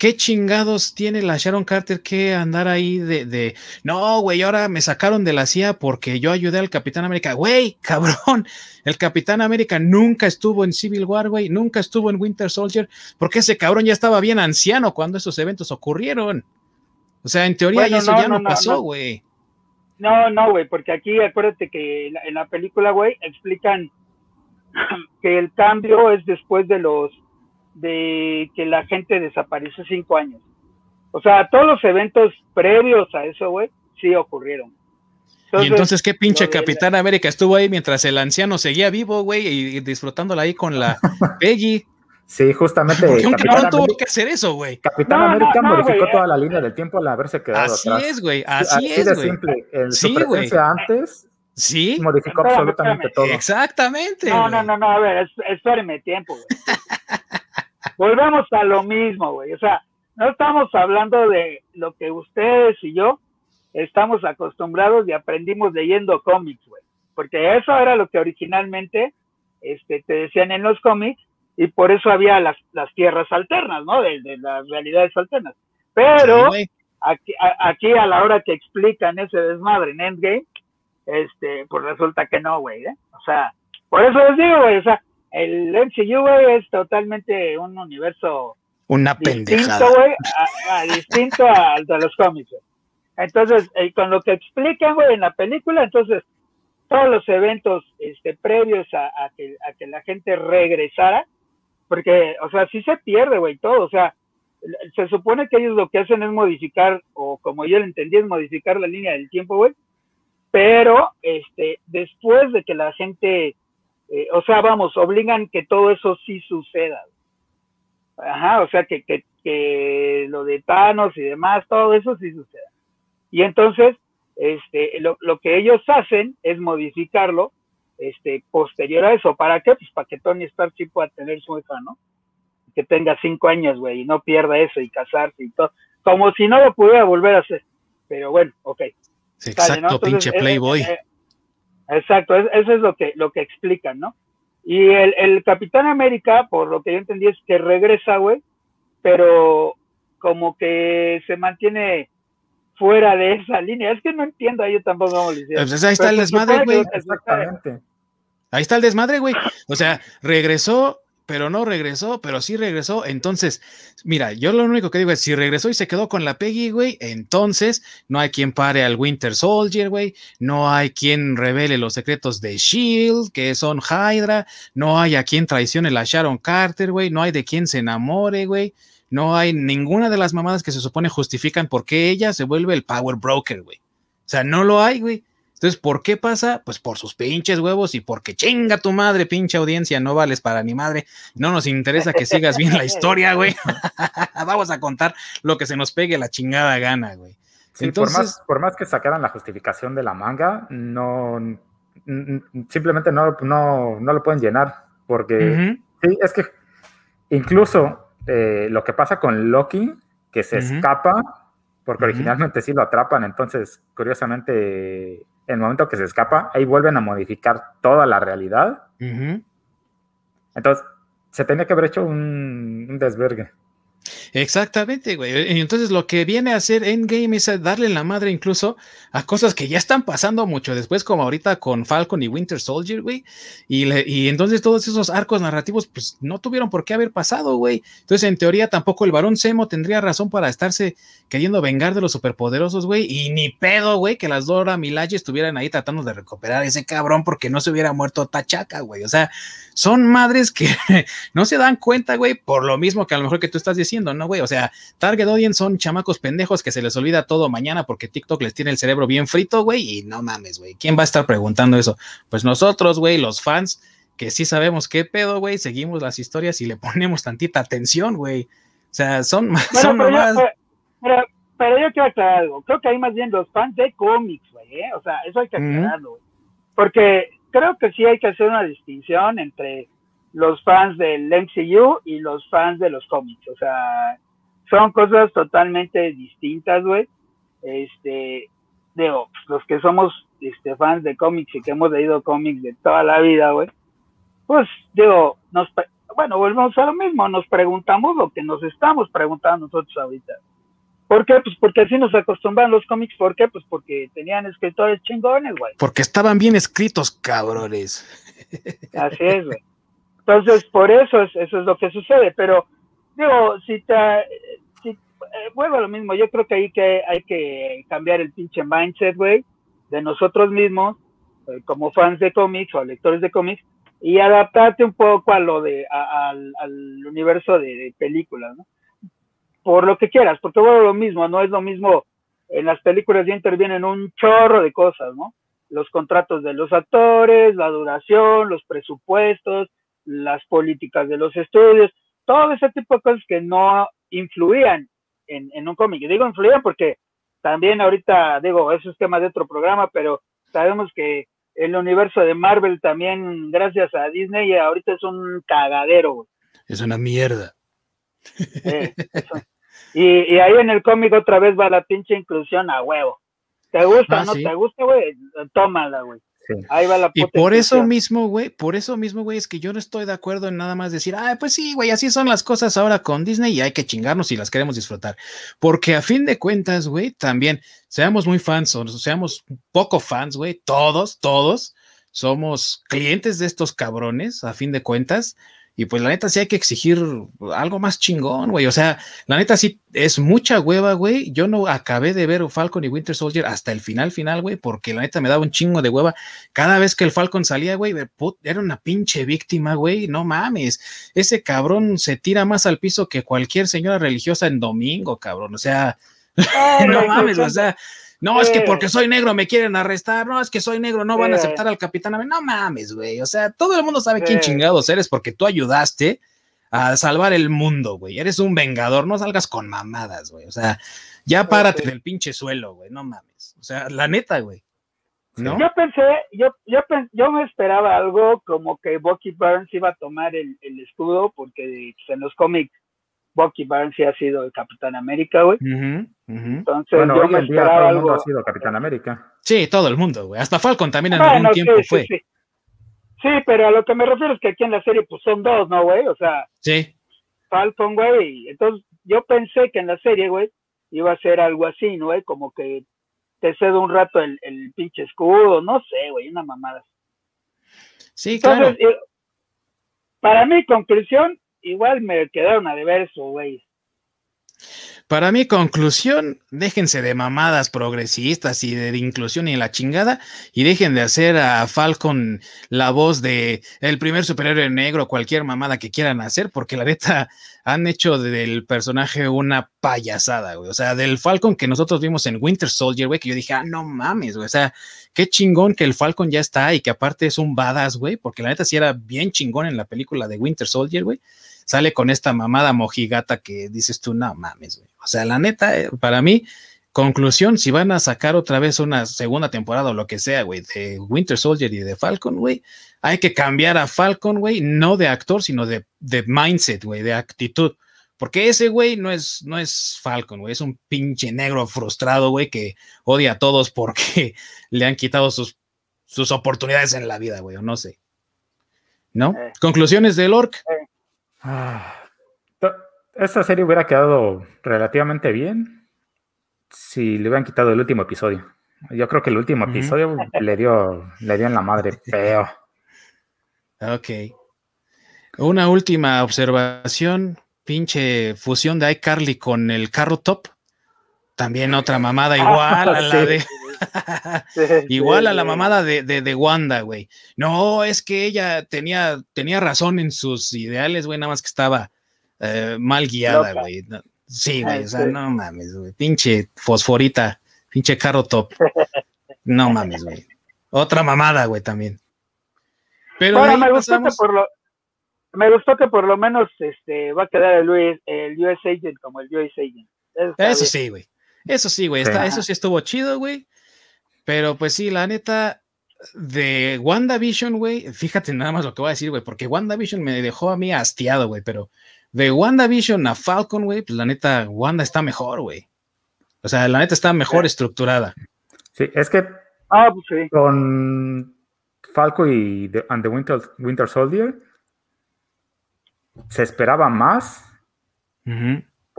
¿Qué chingados tiene la Sharon Carter que andar ahí de, de no, güey, ahora me sacaron de la CIA porque yo ayudé al Capitán América? Güey, cabrón, el Capitán América nunca estuvo en Civil War, güey, nunca estuvo en Winter Soldier, porque ese cabrón ya estaba bien anciano cuando esos eventos ocurrieron. O sea, en teoría eso ya no, pasó, güey. No, no, güey, porque aquí acuérdate que en la película, güey, explican que el cambio es después de los de que la gente desapareció cinco años. O sea, todos los eventos previos a eso, güey, sí ocurrieron. y entonces, ¿qué pinche Capitán América estuvo ahí mientras el anciano seguía vivo, güey, y, disfrutándola ahí con la Peggy? Sí, justamente. ¿Por qué un cabrón tuvo que hacer eso, güey? Capitán América modificó toda la línea del tiempo al haberse quedado así es, güey, así, es, de simple. En sí, su presencia antes Sí. Modificó absolutamente todo. Exactamente. No, no, no, no, a ver, espérenme tiempo, güey. Volvemos a lo mismo, güey. O sea, no estamos hablando de lo que ustedes y yo estamos acostumbrados y aprendimos leyendo cómics, güey. Porque eso era lo que originalmente este, te decían en los cómics y por eso había las, las tierras alternas, ¿no? De, las realidades alternas. Pero aquí, aquí a la hora que explican ese desmadre en Endgame, este, pues resulta que no, güey, ¿eh? O sea, por eso les digo, güey, o sea, el MCU, güey, es totalmente un universo una distinto, güey, distinto al de los cómics, Entonces, eh, con lo que explican, güey, en la película, entonces, todos los eventos este, previos a, que, a que la gente regresara, porque, o sea, sí se pierde, güey, todo, o sea, se supone que ellos lo que hacen es modificar, o como yo lo entendí, es modificar la línea del tiempo, güey, pero este, después de que la gente, eh, o sea, vamos, obligan que todo eso sí suceda. Ajá, o sea, que, que, que lo de Thanos y demás, todo eso sí suceda. Y entonces, este, lo, lo que ellos hacen es modificarlo este, posterior a eso. ¿Para qué? Pues para que Tony Stark sí pueda tener su hija, ¿no? Que tenga cinco años, güey, y no pierda eso y casarse y todo. Como si no lo pudiera volver a hacer. Pero bueno, ok exacto, pinche Playboy. Exacto, eso es lo que, lo que explican, ¿no? Y el, el Capitán América, por lo que yo entendí, es que regresa, güey, pero como que se mantiene fuera de esa línea. Es que no entiendo, yo tampoco cómo lo hicieron. Pues ahí está el desmadre, güey. Exactamente. Ahí está el desmadre, güey. O sea, regresó, pero no regresó, pero sí regresó. Entonces, mira, yo lo único que digo es, si regresó y se quedó con la Peggy, güey, entonces no hay quien pare al Winter Soldier, güey, no hay quien revele los secretos de Shield, que son Hydra, no hay a quien traicione la Sharon Carter, güey, no hay de quien se enamore, güey. No hay ninguna de las mamadas que se supone justifican por qué ella se vuelve el power broker, güey. O sea, no lo hay, güey. Entonces, ¿por qué pasa? Pues por sus pinches huevos y porque chinga tu madre, pinche audiencia, no vales para ni madre. No nos interesa que sigas bien la historia, güey. Vamos a contar lo que se nos pegue la chingada gana, güey. Entonces, por, más, por más que sacaran la justificación de la manga, no simplemente no, no, no lo pueden llenar. Porque sí, es que incluso eh, lo que pasa con Loki, que se escapa, porque originalmente sí lo atrapan, entonces, curiosamente, en el momento que se escapa, ahí vuelven a modificar toda la realidad. Entonces, se tenía que haber hecho un, un desvergue. Exactamente, güey. Entonces lo que viene a hacer Endgame es darle la madre incluso a cosas que ya están pasando mucho después, como ahorita con Falcon y Winter Soldier, güey. Y, y entonces todos esos arcos narrativos, pues no tuvieron por qué haber pasado, güey. Entonces, en teoría, tampoco el varón Semo tendría razón para estarse queriendo vengar de los superpoderosos, güey. Y ni pedo, güey, que las Dora Milaje estuvieran ahí tratando de recuperar ese cabrón porque no se hubiera muerto Tachaca, güey. O sea, son madres que no se dan cuenta, güey, por lo mismo que a lo mejor que tú estás diciendo, ¿no, güey? O sea, Target Audience son chamacos pendejos que se les olvida todo mañana porque TikTok les tiene el cerebro bien frito, güey, y no mames, güey. ¿Quién va a estar preguntando eso? Pues nosotros, güey, los fans, que sí sabemos qué pedo, güey, seguimos las historias y le ponemos tantita atención, güey. O sea, son, son pero, yo, pero, pero, yo quiero aclarar algo. Creo que hay más bien los fans de cómics, güey, ¿eh? O sea, eso hay que aclararlo, güey. Porque creo que sí hay que hacer una distinción entre los fans del MCU y los fans de los cómics. O sea, son cosas totalmente distintas, güey. Este, digo, los que somos este, fans de cómics y que hemos leído cómics de toda la vida, güey, pues digo, nos, bueno, volvemos a lo mismo, nos preguntamos lo que nos estamos preguntando nosotros ahorita. ¿Por qué? Pues porque así nos acostumbran los cómics. ¿Por qué? Pues porque tenían escritores chingones, güey. Porque estaban bien escritos, cabrones. Así es, güey. Entonces, por eso es, eso es lo que sucede. Pero, digo, si te, si, eh, vuelvo a lo mismo, yo creo que hay que, hay que cambiar el pinche mindset, güey, de nosotros mismos, eh, como fans de cómics o lectores de cómics, y adaptarte un poco a lo de, al, universo de películas, ¿no? por lo que quieras, porque bueno, lo mismo, no es lo mismo, en las películas ya intervienen un chorro de cosas, ¿no? Los contratos de los actores, la duración, los presupuestos, las políticas de los estudios, todo ese tipo de cosas que no influían en, en un cómic. Y digo influían porque también ahorita, digo, eso es tema de otro programa, pero sabemos que el universo de Marvel también, gracias a Disney, ahorita es un cagadero. Es una mierda. y, ahí en el cómic otra vez va la pinche inclusión a huevo. ¿Te gusta? Ah, ¿No te gusta, güey? Tómala, güey. Ahí va la Y por eso mismo, güey, por eso mismo, güey, es que yo no estoy de acuerdo en nada más decir, ah, pues sí, güey, así son las cosas ahora con Disney y hay que chingarnos si las queremos disfrutar. Porque a fin de cuentas, güey, también, seamos muy fans o seamos poco fans, güey, todos, todos somos clientes de estos cabrones, a fin de cuentas. Y pues la neta sí hay que exigir algo más chingón, güey. O sea, la neta sí es mucha hueva, güey. Yo no acabé de ver Falcon y Winter Soldier hasta el final, final, güey, porque la neta me daba un chingo de hueva. Cada vez que el Falcon salía, güey, era una pinche víctima, güey. No mames. Ese cabrón se tira más al piso que cualquier señora religiosa en domingo, cabrón. O sea, no mames, o sea. No, es que porque soy negro me quieren arrestar. No, es que soy negro, no van a aceptar al capitán. No mames, güey. O sea, todo el mundo sabe quién chingados eres porque tú ayudaste a salvar el mundo, güey. Eres un vengador, no salgas con mamadas, güey. O sea, ya párate del pinche suelo, güey. No mames. O sea, la neta, güey. ¿No? Yo pensé, yo, yo, yo me esperaba algo como que Bucky Burns iba a tomar el, el escudo porque pues, en los cómics Bucky Barnes sí ha sido el Capitán América, güey. Entonces, bueno, yo hoy en día todo el mundo ha sido Capitán América. Sí, todo el mundo, güey. Hasta Falcon también en algún tiempo fue. Sí, sí, pero a lo que me refiero es que aquí en la serie, pues son dos, ¿no, güey? O sea, sí. Falcon, güey. Entonces, yo pensé que en la serie, güey, iba a ser algo así, ¿no, güey? Como que te cedo un rato el, el pinche escudo, no sé, güey, una mamada. Sí, claro. Entonces, eh, para mi conclusión, igual me quedaron a deber eso, güey. Para mi conclusión, déjense de mamadas progresistas y de, inclusión y la chingada y dejen de hacer a Falcon la voz de el primer superhéroe negro, cualquier mamada que quieran hacer, porque la neta han hecho del personaje una payasada, güey. O sea, del Falcon que nosotros vimos en Winter Soldier, güey, que yo dije, ah, no mames, güey. O sea, qué chingón que el Falcon ya está y que aparte es un badass, güey, porque la neta sí era bien chingón en la película de Winter Soldier, güey sale con esta mamada mojigata que dices tú, no mames, güey. O sea, la neta, eh, para mí, conclusión, si van a sacar otra vez una segunda temporada o lo que sea, güey, de Winter Soldier y de Falcon, güey, hay que cambiar a Falcon, güey, no de actor, sino de, de mindset, güey, de actitud. Porque ese güey no es, no es Falcon, güey, es un pinche negro frustrado, güey, que odia a todos porque le han quitado sus, sus oportunidades en la vida, güey, o no sé. ¿No? Eh. Conclusiones del Orc. Eh, Ah, esta serie hubiera quedado relativamente bien si le hubieran quitado el último episodio. Yo creo que el último episodio le dio, le dio en la madre feo. Ok. Una última observación. Pinche fusión de iCarly con el carro top. También otra mamada igual a la de. Igual a la mamada de, de, Wanda, güey. No, es que ella tenía, tenía razón en sus ideales, güey, nada más que estaba eh, mal guiada, güey. sí, güey, o sea, no mames, güey. Pinche fosforita, pinche carro top. No mames, güey. Otra mamada, güey, también. Pero me gustó que por lo me gustó que por lo menos este va a quedar el US, el US Agent como el US Agent. Eso, sí, güey. Eso sí, güey. Eso sí estuvo chido, güey. Pero pues sí, la neta, de WandaVision, güey, fíjate nada más lo que voy a decir, güey, porque WandaVision me dejó a mí hastiado, güey, pero de WandaVision a Falcon, güey, pues la neta, Wanda está mejor, güey. O sea, la neta está mejor estructurada. Sí, es que ah, pues con Falcon y the, and the Winter, Winter Soldier se esperaba más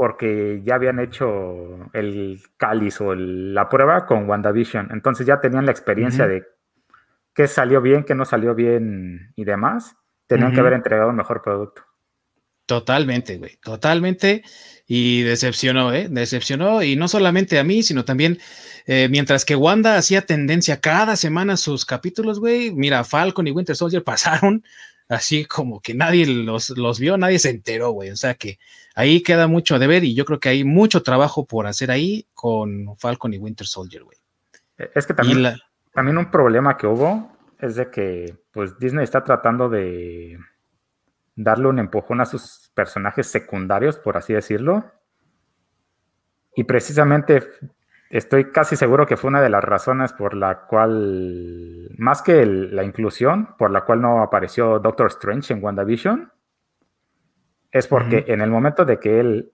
porque ya habían hecho el cáliz o la prueba con WandaVision. Entonces ya tenían la experiencia de qué salió bien, qué no salió bien y demás. Tenían que haber entregado un mejor producto. Totalmente, güey, totalmente. Y decepcionó, ¿eh? Decepcionó. Y no solamente a mí, sino también, eh, mientras que Wanda hacía tendencia cada semana sus capítulos, güey, mira, Falcon y Winter Soldier pasaron así como que nadie los, los vio, nadie se enteró, güey. O sea que ahí queda mucho de ver y yo creo que hay mucho trabajo por hacer ahí con Falcon y Winter Soldier, güey. E, es que también, también un problema que hubo es de que pues Disney está tratando de darle un empujón a sus personajes secundarios, por así decirlo. Y precisamente estoy casi seguro que fue una de las razones por la cual, más que la inclusión, por la cual no apareció Doctor Strange en WandaVision, es porque en el momento de que él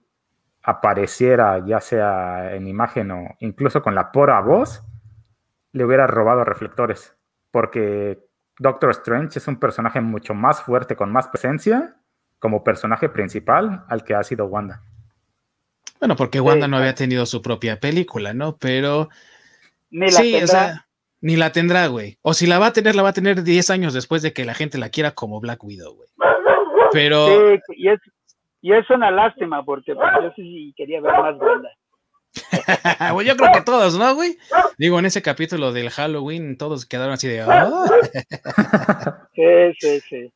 apareciera, ya sea en imagen o incluso con la pura voz, le hubiera robado reflectores. Porque Doctor Strange es un personaje mucho más fuerte, con más presencia, como personaje principal al que ha sido Wanda. Bueno, porque Wanda no había tenido su propia película, ¿no? Pero. Ni la sí, tendrá. O sea, ni la tendrá, güey. O si la va a tener, la va a tener 10 años después de que la gente la quiera como Black Widow, güey. Pero. Sí, y es, y es una lástima, porque pues, yo sí quería ver más Wanda. yo creo que todos, ¿no, güey? Digo, en ese capítulo del Halloween, todos quedaron así de. Oh". sí, sí, sí.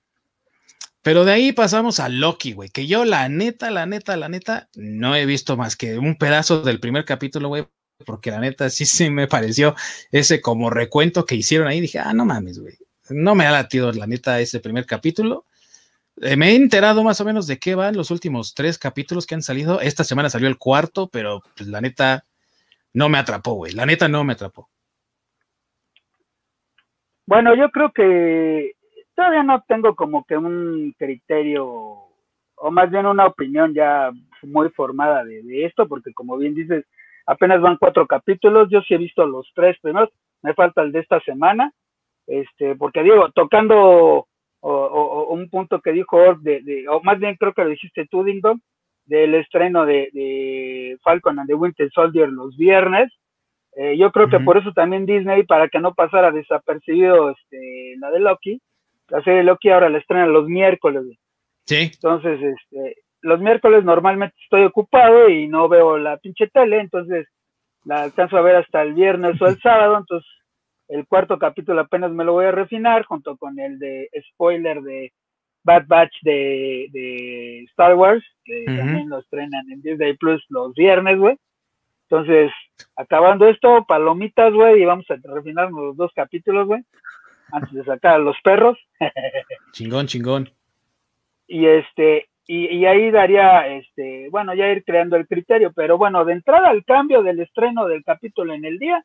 Pero de ahí pasamos a Loki, güey, que yo la neta, la neta, la neta, no he visto más que un pedazo del primer capítulo, güey, porque la neta sí se me pareció ese como recuento que hicieron ahí. Dije, ah, no mames, güey. No me ha latido, la neta, ese primer capítulo. Eh, me he enterado más o menos de qué van los últimos tres capítulos que han salido. Esta semana salió el cuarto, pero pues, la neta no me atrapó, güey. La neta no me atrapó. Bueno, yo creo que todavía no tengo como que un criterio o más bien una opinión ya muy formada de, esto, porque como bien dices, apenas van cuatro capítulos, yo sí he visto los tres primeros, me falta el de esta semana, este, porque digo, tocando o, un punto que dijo de, o más bien creo que lo dijiste tú, Dingdom, del estreno de, Falcon and the Winter Soldier los viernes, eh, yo creo que por eso también Disney, para que no pasara desapercibido este, la de Loki, la serie Loki ahora la estrenan los miércoles. Sí. Entonces, este, los miércoles normalmente estoy ocupado y no veo la pinche tele, entonces la alcanzo a ver hasta el viernes o el sábado, entonces el cuarto capítulo apenas me lo voy a refinar junto con el de spoiler de Bad Batch de, Star Wars, que también lo estrenan en Disney Plus los viernes, güey. Entonces, acabando esto, palomitas, güey, y vamos a refinar los dos capítulos, güey, antes de sacar a los perros. chingón, chingón. Y este, y, ahí daría, este, bueno, ya ir creando el criterio, pero bueno, de entrada al cambio del estreno del capítulo en el día,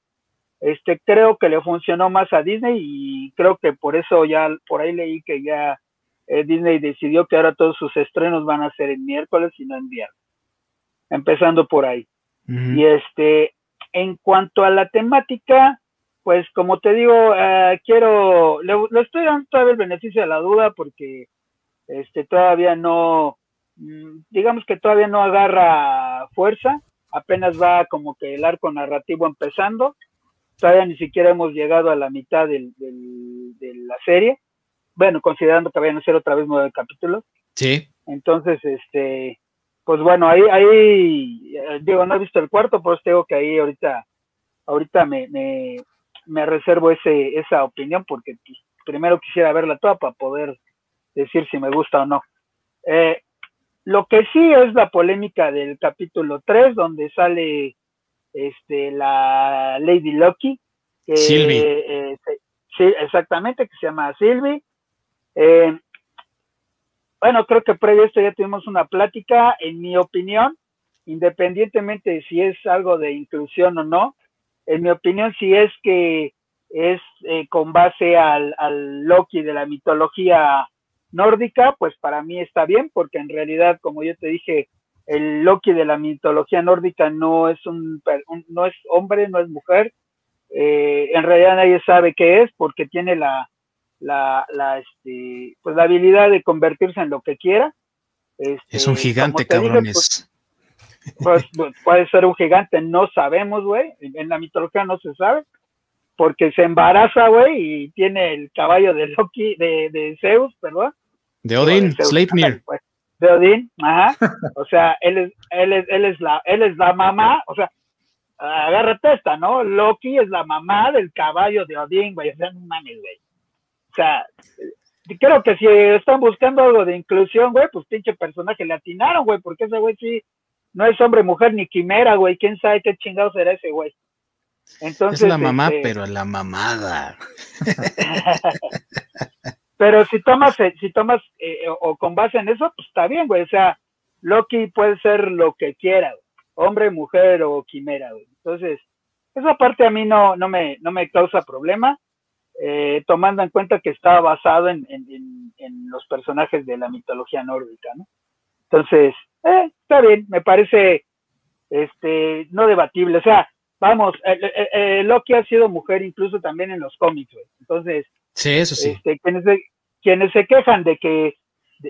este, creo que le funcionó más a Disney y creo que por eso ya, por ahí leí que ya eh, Disney decidió que ahora todos sus estrenos van a ser en miércoles y no en viernes, empezando por ahí. Y este, en cuanto a la temática, pues como te digo, eh, quiero, le, le, estoy dando todavía el beneficio de la duda porque este todavía no, mm, digamos que todavía no agarra fuerza, apenas va como que el arco narrativo empezando, todavía ni siquiera hemos llegado a la mitad del, de la serie, bueno, considerando que vayan a ser otra vez nueve capítulos. Sí. Entonces, este, pues bueno, ahí, ahí, eh, digo, no he visto el cuarto, pues tengo que ahí ahorita, ahorita me, me, me reservo ese, esa opinión porque pues, primero quisiera verla toda para poder decir si me gusta o no. Eh, lo que sí es la polémica del capítulo 3, donde sale este, la Lady Loki. Sylvie. Eh, sí, exactamente, que se llama Sylvie. Eh, bueno, creo que previo a esto ya tuvimos una plática. En mi opinión, independientemente de si es algo de inclusión o no, en mi opinión, si es que es con base al, al Loki de la mitología nórdica, pues para mí está bien, porque en realidad, como yo te dije, el Loki de la mitología nórdica no es un, no es hombre, no es mujer. Eh, en realidad nadie sabe qué es, porque tiene la, la, la, este, pues la habilidad de convertirse en lo que quiera. Este, es un gigante, cabrones. Pues, pues, pues, puede ser un gigante, no sabemos, güey. En la mitología no se sabe porque se embaraza, güey, y tiene el caballo de Loki, de, de Zeus, perdón. De Odín, Sleipnir. Pues, de Odín, ajá. O sea, él es, él es, él es la, él es la mamá, o sea, agárrate esta, ¿no? Loki es la mamá del caballo de Odín, güey, o sea, no mames, güey. O sea, creo que si están buscando algo de inclusión, güey, pues pinche personaje le atinaron, güey, porque ese güey sí no es hombre, mujer ni quimera, güey, quién sabe qué chingado será ese güey. Entonces, es la mamá, este pero la mamada. pero si tomas, eh, si tomas eh, o con base en eso, pues está bien, güey. O sea, Loki puede ser lo que quiera, hombre, mujer o quimera, güey. Entonces, esa parte a mí no, no, me, no me causa problema, eh, tomando en cuenta que está basado en, en, en, los personajes de la mitología nórdica, ¿no? Entonces, está bien, me parece este no debatible. O sea, vamos, eh, eh, eh, Loki ha sido mujer incluso también en los cómics, güey. Entonces, sí, eso sí. Este, quienes, se, quienes se quejan de que,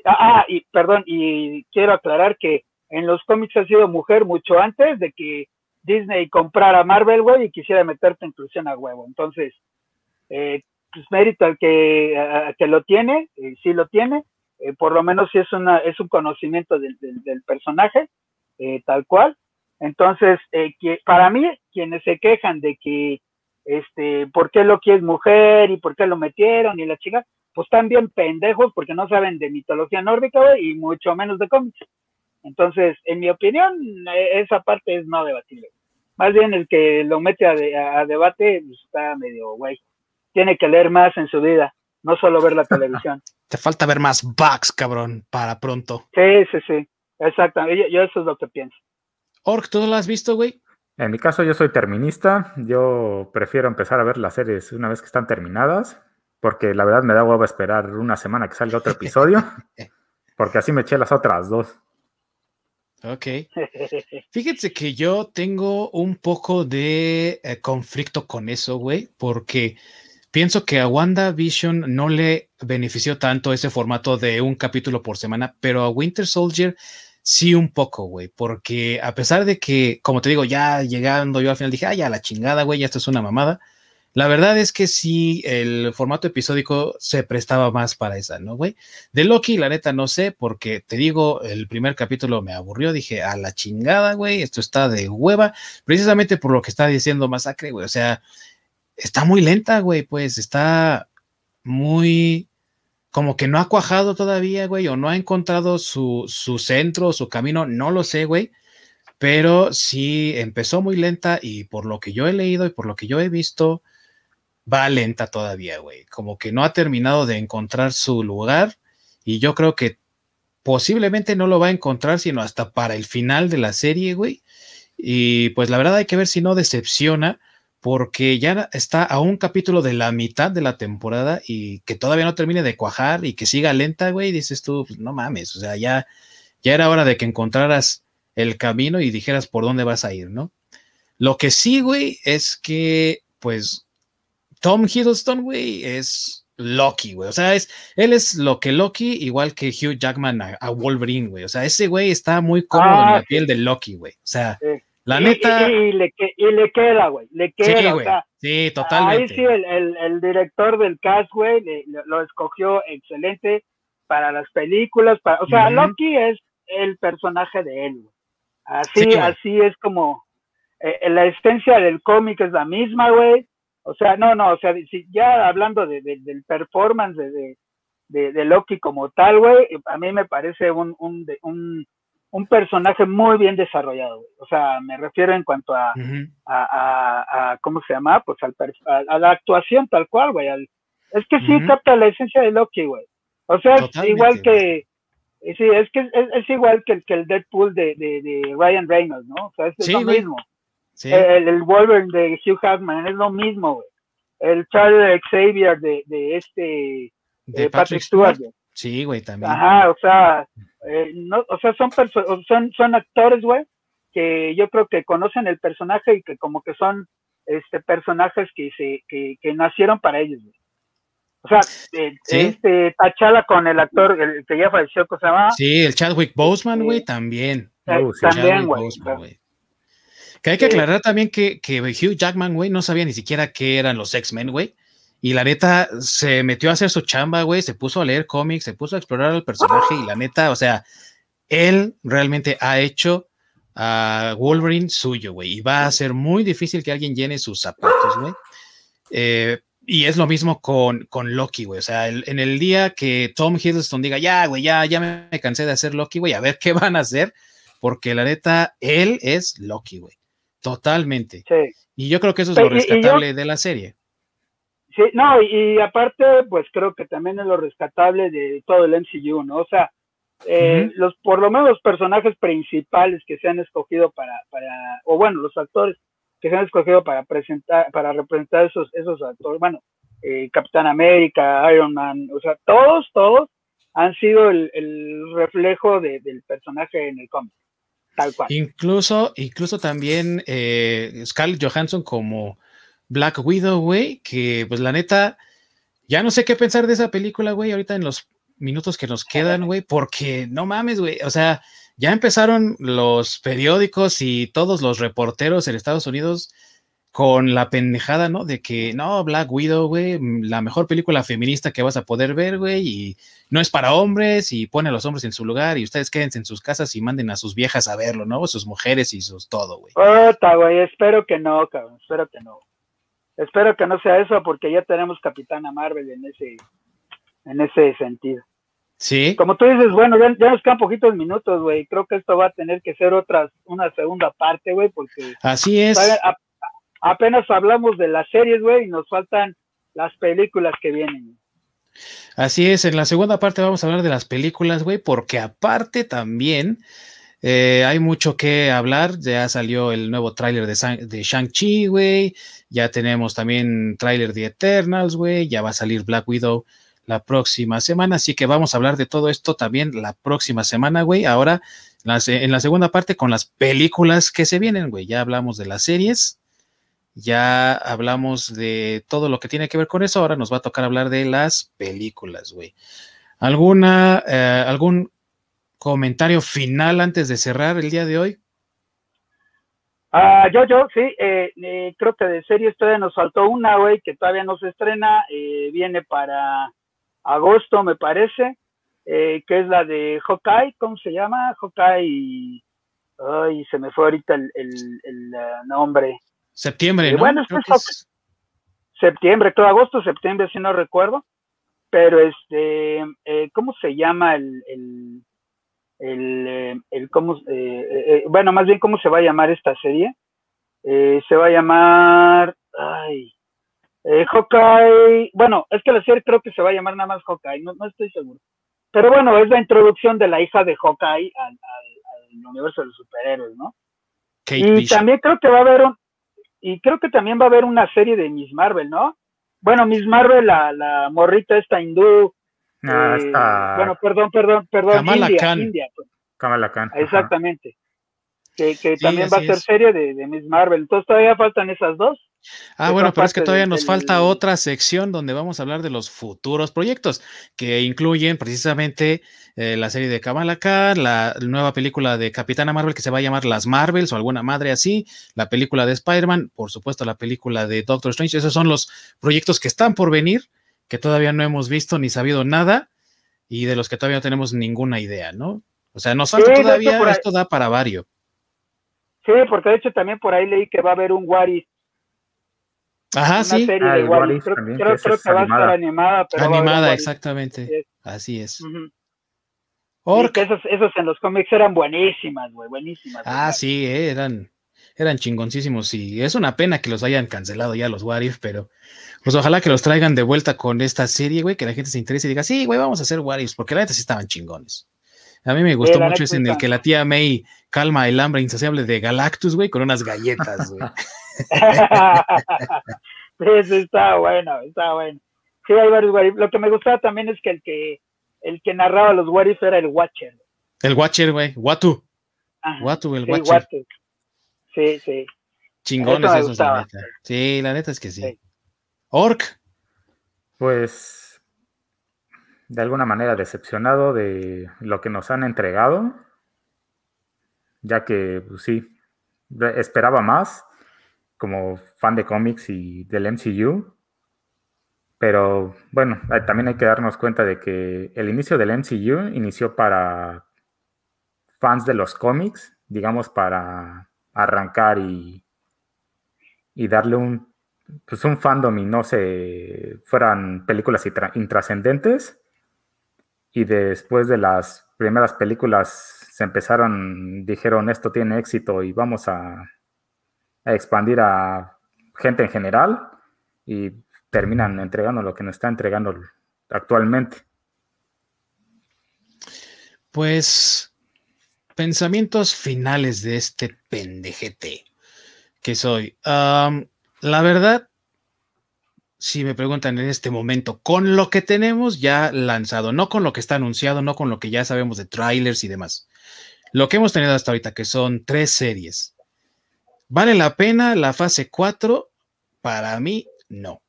ah, ah, y perdón, y quiero aclarar que en los cómics ha sido mujer mucho antes de que Disney comprara Marvel, güey, y quisiera meterte inclusión a huevo. Entonces, eh, pues mérito al que, que lo tiene, sí lo tiene, por lo menos sí es, una, es un conocimiento del, del, personaje, tal cual, entonces, eh, para mí, quienes se quejan de que, este, ¿por qué Loki es mujer y por qué lo metieron y la chica? Pues están bien pendejos porque no saben de mitología nórdica, y mucho menos de cómics. Entonces, en mi opinión, e, esa parte es no debatible. Más bien el que lo mete a, debate pues, está medio güey. Tiene que leer más en su vida, no solo ver la televisión. Te falta ver más bugs, cabrón, para pronto. Sí, sí, sí. Exactamente. yo eso es lo que pienso. Orc, ¿tú lo has visto, güey? En mi caso, yo soy terminista. Yo prefiero empezar a ver las series una vez que están terminadas, porque la verdad me da huevo esperar una semana que salga otro episodio, porque así me eché las otras dos. Ok. Fíjense que yo tengo un poco de eh, conflicto con eso, güey, porque pienso que a WandaVision no le benefició tanto ese formato de un capítulo por semana, pero a Winter Soldier Sí, un poco, güey, porque a pesar de que, como te digo, ya llegando yo al final dije, ah, ya la chingada, güey, ya esto es una mamada. la verdad es que sí, el formato episódico se prestaba más para esa, ¿no, güey? De Loki, la neta, no sé, porque te digo, el primer capítulo me aburrió, dije, a la chingada, güey, esto está de hueva, precisamente por lo que está diciendo Masacre, güey, o sea, está muy lenta, güey, pues está muy, como que no ha cuajado todavía, güey, o no ha encontrado su, su centro, su camino, no lo sé, güey pero sí empezó muy lenta y por lo que yo he leído y por lo que yo he visto, va lenta todavía, güey. Como que no ha terminado de encontrar su lugar y yo creo que posiblemente no lo va a encontrar sino hasta para el final de la serie, güey. Y pues la verdad hay que ver si no decepciona porque ya está a un capítulo de la mitad de la temporada y que todavía no termine de cuajar y que siga lenta, güey, dices tú, pues, no mames, o sea, ya, ya era hora de que encontraras el camino y dijeras por dónde vas a ir, ¿no? Lo que sí, güey, es que, pues, Tom Hiddleston, güey, es Loki, güey. O sea, es, él es lo que Loki, igual que Hugh Jackman a, Wolverine, güey. O sea, ese güey está muy cómodo en la ah, piel de Loki, güey. O sea, la neta. Y, le, queda, güey. Le queda. Sí, güey. sí, totalmente. Ahí sí, el, director del cast, güey, lo escogió excelente para las películas. Para, o sea, Loki es el personaje de él, güey. Así, así es como eh, la esencia del cómic es la misma, güey. O sea, no, no, o sea, si ya hablando de, del performance de, de, Loki como tal, güey, a mí me parece un, un, un, un personaje muy bien desarrollado, güey. O sea, me refiero en cuanto a, a, a, ¿cómo se llama? Pues al, a, la actuación tal cual, güey. es que sí capta la esencia de Loki, güey. O sea, es igual que, eh, sí, es que es, igual que el, que el Deadpool de, de, Ryan Reynolds, ¿no? O sea, es, lo mismo. El, el, Wolverine de Hugh Jackman es lo mismo, güey. El Charles Xavier de, de este de Patrick, Stewart. Sí, güey, también. Ajá, o sea, eh, no, o sea, son, son, son actores, güey, que yo creo que conocen el personaje y que como que son este personajes que se que, que nacieron para ellos, güey. O sea, eh, este Tachala con el actor el que ya falleció, ¿cómo se llama? Sí, el Chadwick Boseman, güey, también. Uh, también, güey. Que hay que aclarar también que, que Hugh Jackman, güey, no sabía ni siquiera qué eran los X-Men, güey. Y la neta se metió a hacer su chamba, güey, se puso a leer cómics, se puso a explorar al personaje y la neta, o sea, él realmente ha hecho a Wolverine suyo, güey, y va a ser muy difícil que alguien llene sus zapatos, güey. Eh, y es lo mismo con, con Loki, güey. O sea, en el día que Tom Hiddleston diga, ya, güey, ya, ya me cansé de hacer Loki, güey, a ver qué van a hacer, porque la neta, él es Loki, güey. Totalmente. Sí. Y yo creo que eso es lo rescatable de la serie. Sí, no, y, aparte, pues creo que también es lo rescatable de todo el MCU, ¿no? O sea, eh, los, por lo menos los personajes principales que se han escogido para, para, o bueno, los actores que se han escogido para presentar, para representar esos, esos actores, bueno, eh, Capitán América, Iron Man, o sea, todos, todos han sido el, reflejo del personaje en el cómic. Tal cual. Incluso, incluso también eh, Scarlett Johansson como Black Widow, güey, que pues la neta, ya no sé qué pensar de esa película, güey, ahorita en los minutos que nos quedan, güey, porque no mames, güey, o sea, ya empezaron los periódicos y todos los reporteros en Estados Unidos con la pendejada, ¿no? De que, no, Black Widow, güey, la mejor película feminista que vas a poder ver, güey, y no es para hombres y pone a los hombres en su lugar y ustedes quédense en sus casas y manden a sus viejas a verlo, ¿no? Sus mujeres y sus todo, güey. Ota, güey, espero que no, cabrón, espero que no. Espero que no sea eso porque ya tenemos Capitana Marvel en ese, en ese sentido. Sí. Como tú dices, bueno, ya, nos quedan poquitos minutos, güey. Creo que esto va a tener que ser otra, una segunda parte, güey, porque. Así es. apenas hablamos de las series, güey, y nos faltan las películas que vienen. Así es, en la segunda parte vamos a hablar de las películas, güey, porque aparte también eh, hay mucho que hablar. Ya salió el nuevo tráiler de, Shang-Chi, güey. Ya tenemos también tráiler de Eternals, güey. Ya va a salir Black Widow la próxima semana. Así que vamos a hablar de todo esto también la próxima semana, güey. Ahora, en la segunda parte con las películas que se vienen, güey. Ya hablamos de las series, ya hablamos de todo lo que tiene que ver con eso. Ahora nos va a tocar hablar de las películas, güey. ¿Alguna, eh, algún comentario final antes de cerrar el día de hoy? Ah, yo, yo, sí, eh, eh, creo que de series todavía nos faltó una, güey, que todavía no se estrena, eh, viene para agosto, me parece, que es la de Hawkeye, ¿cómo se llama? Hawkeye, ay, se me fue ahorita el, el, nombre. Septiembre, ¿no? Bueno, es septiembre, creo, agosto, septiembre, si no recuerdo, pero este, ¿cómo se llama el, el el, eh, el cómo, eh, eh, bueno, más bien cómo se va a llamar esta serie. se va a llamar, ay, Hawkeye, bueno, es que la serie creo que se va a llamar nada más Hawkeye, no, no estoy seguro. Pero bueno, es la introducción de la hija de Hawkeye al, al, universo de los superhéroes, ¿no? y también creo que va a haber un, y creo que también va a haber una serie de Miss Marvel, ¿no? Bueno, Miss Marvel, la, la morrita esta hindú, Ah, eh, bueno, perdón, perdón, perdón. Kamala India, Khan. India, pues. Kamala Khan. Exactamente. Que, que también va a ser serie de, de, Miss Marvel. Entonces todavía faltan esas dos. Ah, bueno, pero es que todavía nos falta otra sección donde vamos a hablar de los futuros proyectos, que incluyen precisamente eh, la serie de Kamala Khan, la nueva película de Capitana Marvel que se va a llamar Las Marvels o alguna madre así, la película de Spider-Man, por supuesto la película de Doctor Strange. Esos son los proyectos que están por venir que todavía no hemos visto ni sabido nada y de los que todavía no tenemos ninguna idea, ¿no? O sea, nos falta todavía, esto da para varios. Sí, porque de hecho también por ahí leí que va a haber un Wari. Ajá, sí. Serie de Creo, creo, que, va a estar animada. Pero animada, exactamente. Así es. esos, esos en los cómics eran buenísimas, güey, buenísimas. Ah, sí, eh, eran, eran chingoncísimos y es una pena que los hayan cancelado ya los What pero pues ojalá que los traigan de vuelta con esta serie, güey, que la gente se interese y diga, sí, güey, vamos a hacer What porque la neta sí estaban chingones. A mí me gustó mucho ese en el que la tía May calma el hambre insaciable de Galactus, güey, con unas galletas, güey. sí, está bueno, está bueno. Sí, hay varios What Lo que me gustaba también es que el que, el que narraba los What era el Watcher. El Watcher, güey, Watu. Watu, el Watcher. Sí, sí. Chingones esos, la neta. Sí, la neta es que sí. Orc. Pues de alguna manera decepcionado de lo que nos han entregado, ya que pues, sí, esperaba más como fan de cómics y del MCU, pero bueno, también hay que darnos cuenta de que el inicio del MCU inició para fans de los cómics, digamos, para arrancar y, y darle un, pues un fandom y no se fueran películas intrascendentes. Y después de las primeras películas se empezaron, dijeron esto tiene éxito y vamos a, expandir a gente en general y terminan entregando lo que nos está entregando actualmente. Pues pensamientos finales de este pendejete que soy. La verdad, si me preguntan en este momento, con lo que tenemos ya lanzado, no con lo que está anunciado, no con lo que ya sabemos de trailers y demás, lo que hemos tenido hasta ahorita, que son tres series, ¿vale la pena la fase 4? Para mí, no.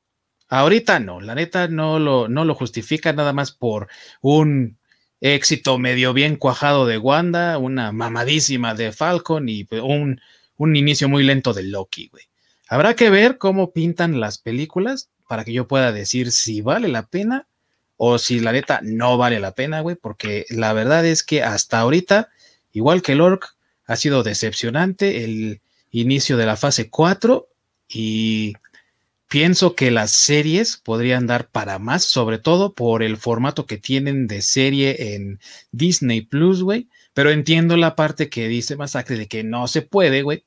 Ahorita no, la neta no lo, justifica nada más por un éxito medio bien cuajado de Wanda, una mamadísima de Falcon y un, un inicio muy lento de Loki, güey. Habrá que ver cómo pintan las películas para que yo pueda decir si vale la pena o si la neta no vale la pena, güey, porque la verdad es que hasta ahorita, igual que el Orc, ha sido decepcionante el inicio de la fase 4 y Pienso que las series podrían dar para más, sobre todo por el formato que tienen de serie en Disney Plus, güey. Pero entiendo la parte que dice Masacre de que no se puede, güey,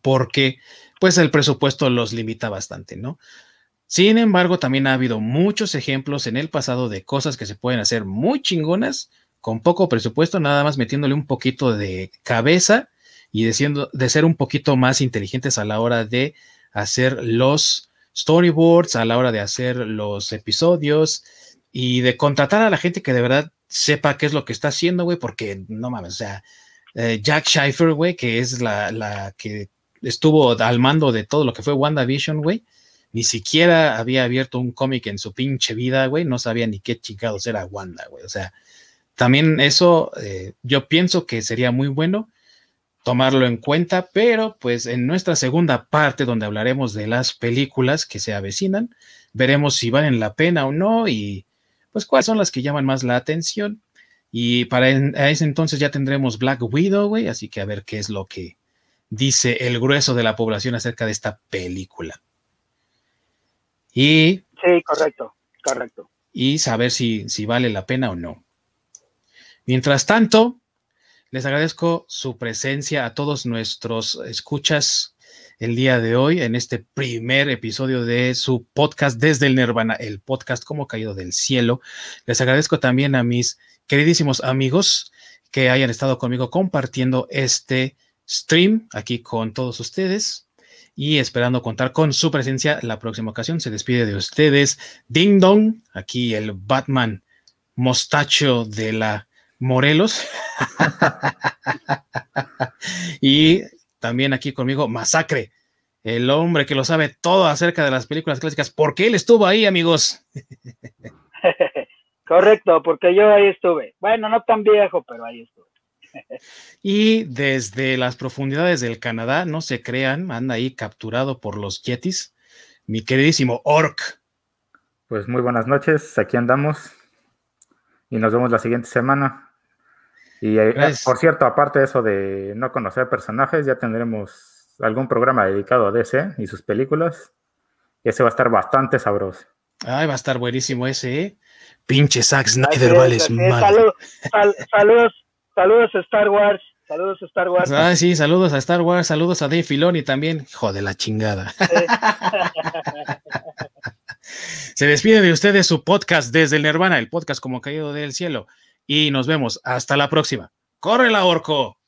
porque pues el presupuesto los limita bastante, ¿no? Sin embargo, también ha habido muchos ejemplos en el pasado de cosas que se pueden hacer muy chingonas con poco presupuesto, nada más metiéndole un poquito de cabeza y de ser un poquito más inteligentes a la hora de hacer los storyboards a la hora de hacer los episodios y de contratar a la gente que de verdad sepa qué es lo que está haciendo, güey, porque no mames, o sea, eh, Jack Schiffer, güey, que es la, la, que estuvo al mando de todo lo que fue WandaVision, güey, ni siquiera había abierto un cómic en su pinche vida, güey, no sabía ni qué chingados era Wanda, güey, o sea, también eso eh, yo pienso que sería muy bueno tomarlo en cuenta, pero pues en nuestra segunda parte donde hablaremos de las películas que se avecinan, veremos si valen la pena o no y pues cuáles son las que llaman más la atención. Y para ese entonces ya tendremos Black Widow, güey, así que a ver qué es lo que dice el grueso de la población acerca de esta película. Y... Sí, correcto, correcto. Y saber si, si vale la pena o no. Mientras tanto, les agradezco su presencia a todos nuestros escuchas el día de hoy en este primer episodio de su podcast desde el Nirvana, el podcast como caído del cielo. Les agradezco también a mis queridísimos amigos que hayan estado conmigo compartiendo este stream aquí con todos ustedes y esperando contar con su presencia la próxima ocasión. Se despide de ustedes Ding Dong, aquí el Batman mostacho de la Morelos. y también aquí conmigo, Masacre, el hombre que lo sabe todo acerca de las películas clásicas, porque él estuvo ahí, amigos. Correcto, porque yo ahí estuve. Bueno, no tan viejo, pero ahí estuve. Y desde las profundidades del Canadá, no se crean, anda ahí capturado por los Yetis, mi queridísimo Orc. Pues muy buenas noches, aquí andamos y nos vemos la siguiente semana. Y eh, por cierto, aparte de eso de no conocer personajes, ya tendremos algún programa dedicado a DC y sus películas. Y ese va a estar bastante sabroso. Ay, va a estar buenísimo ese, ¿eh? Pinche Zack Snyder, vale saludos, saludos, saludos a Star Wars. Saludos a Star Wars. Ah, sí, saludos a Star Wars, saludos a Dave Filoni también. Joder, la chingada. Se despide de ustedes su podcast desde el Nirvana, el podcast como caído del cielo y nos vemos. Hasta la próxima. ¡Corre la orco!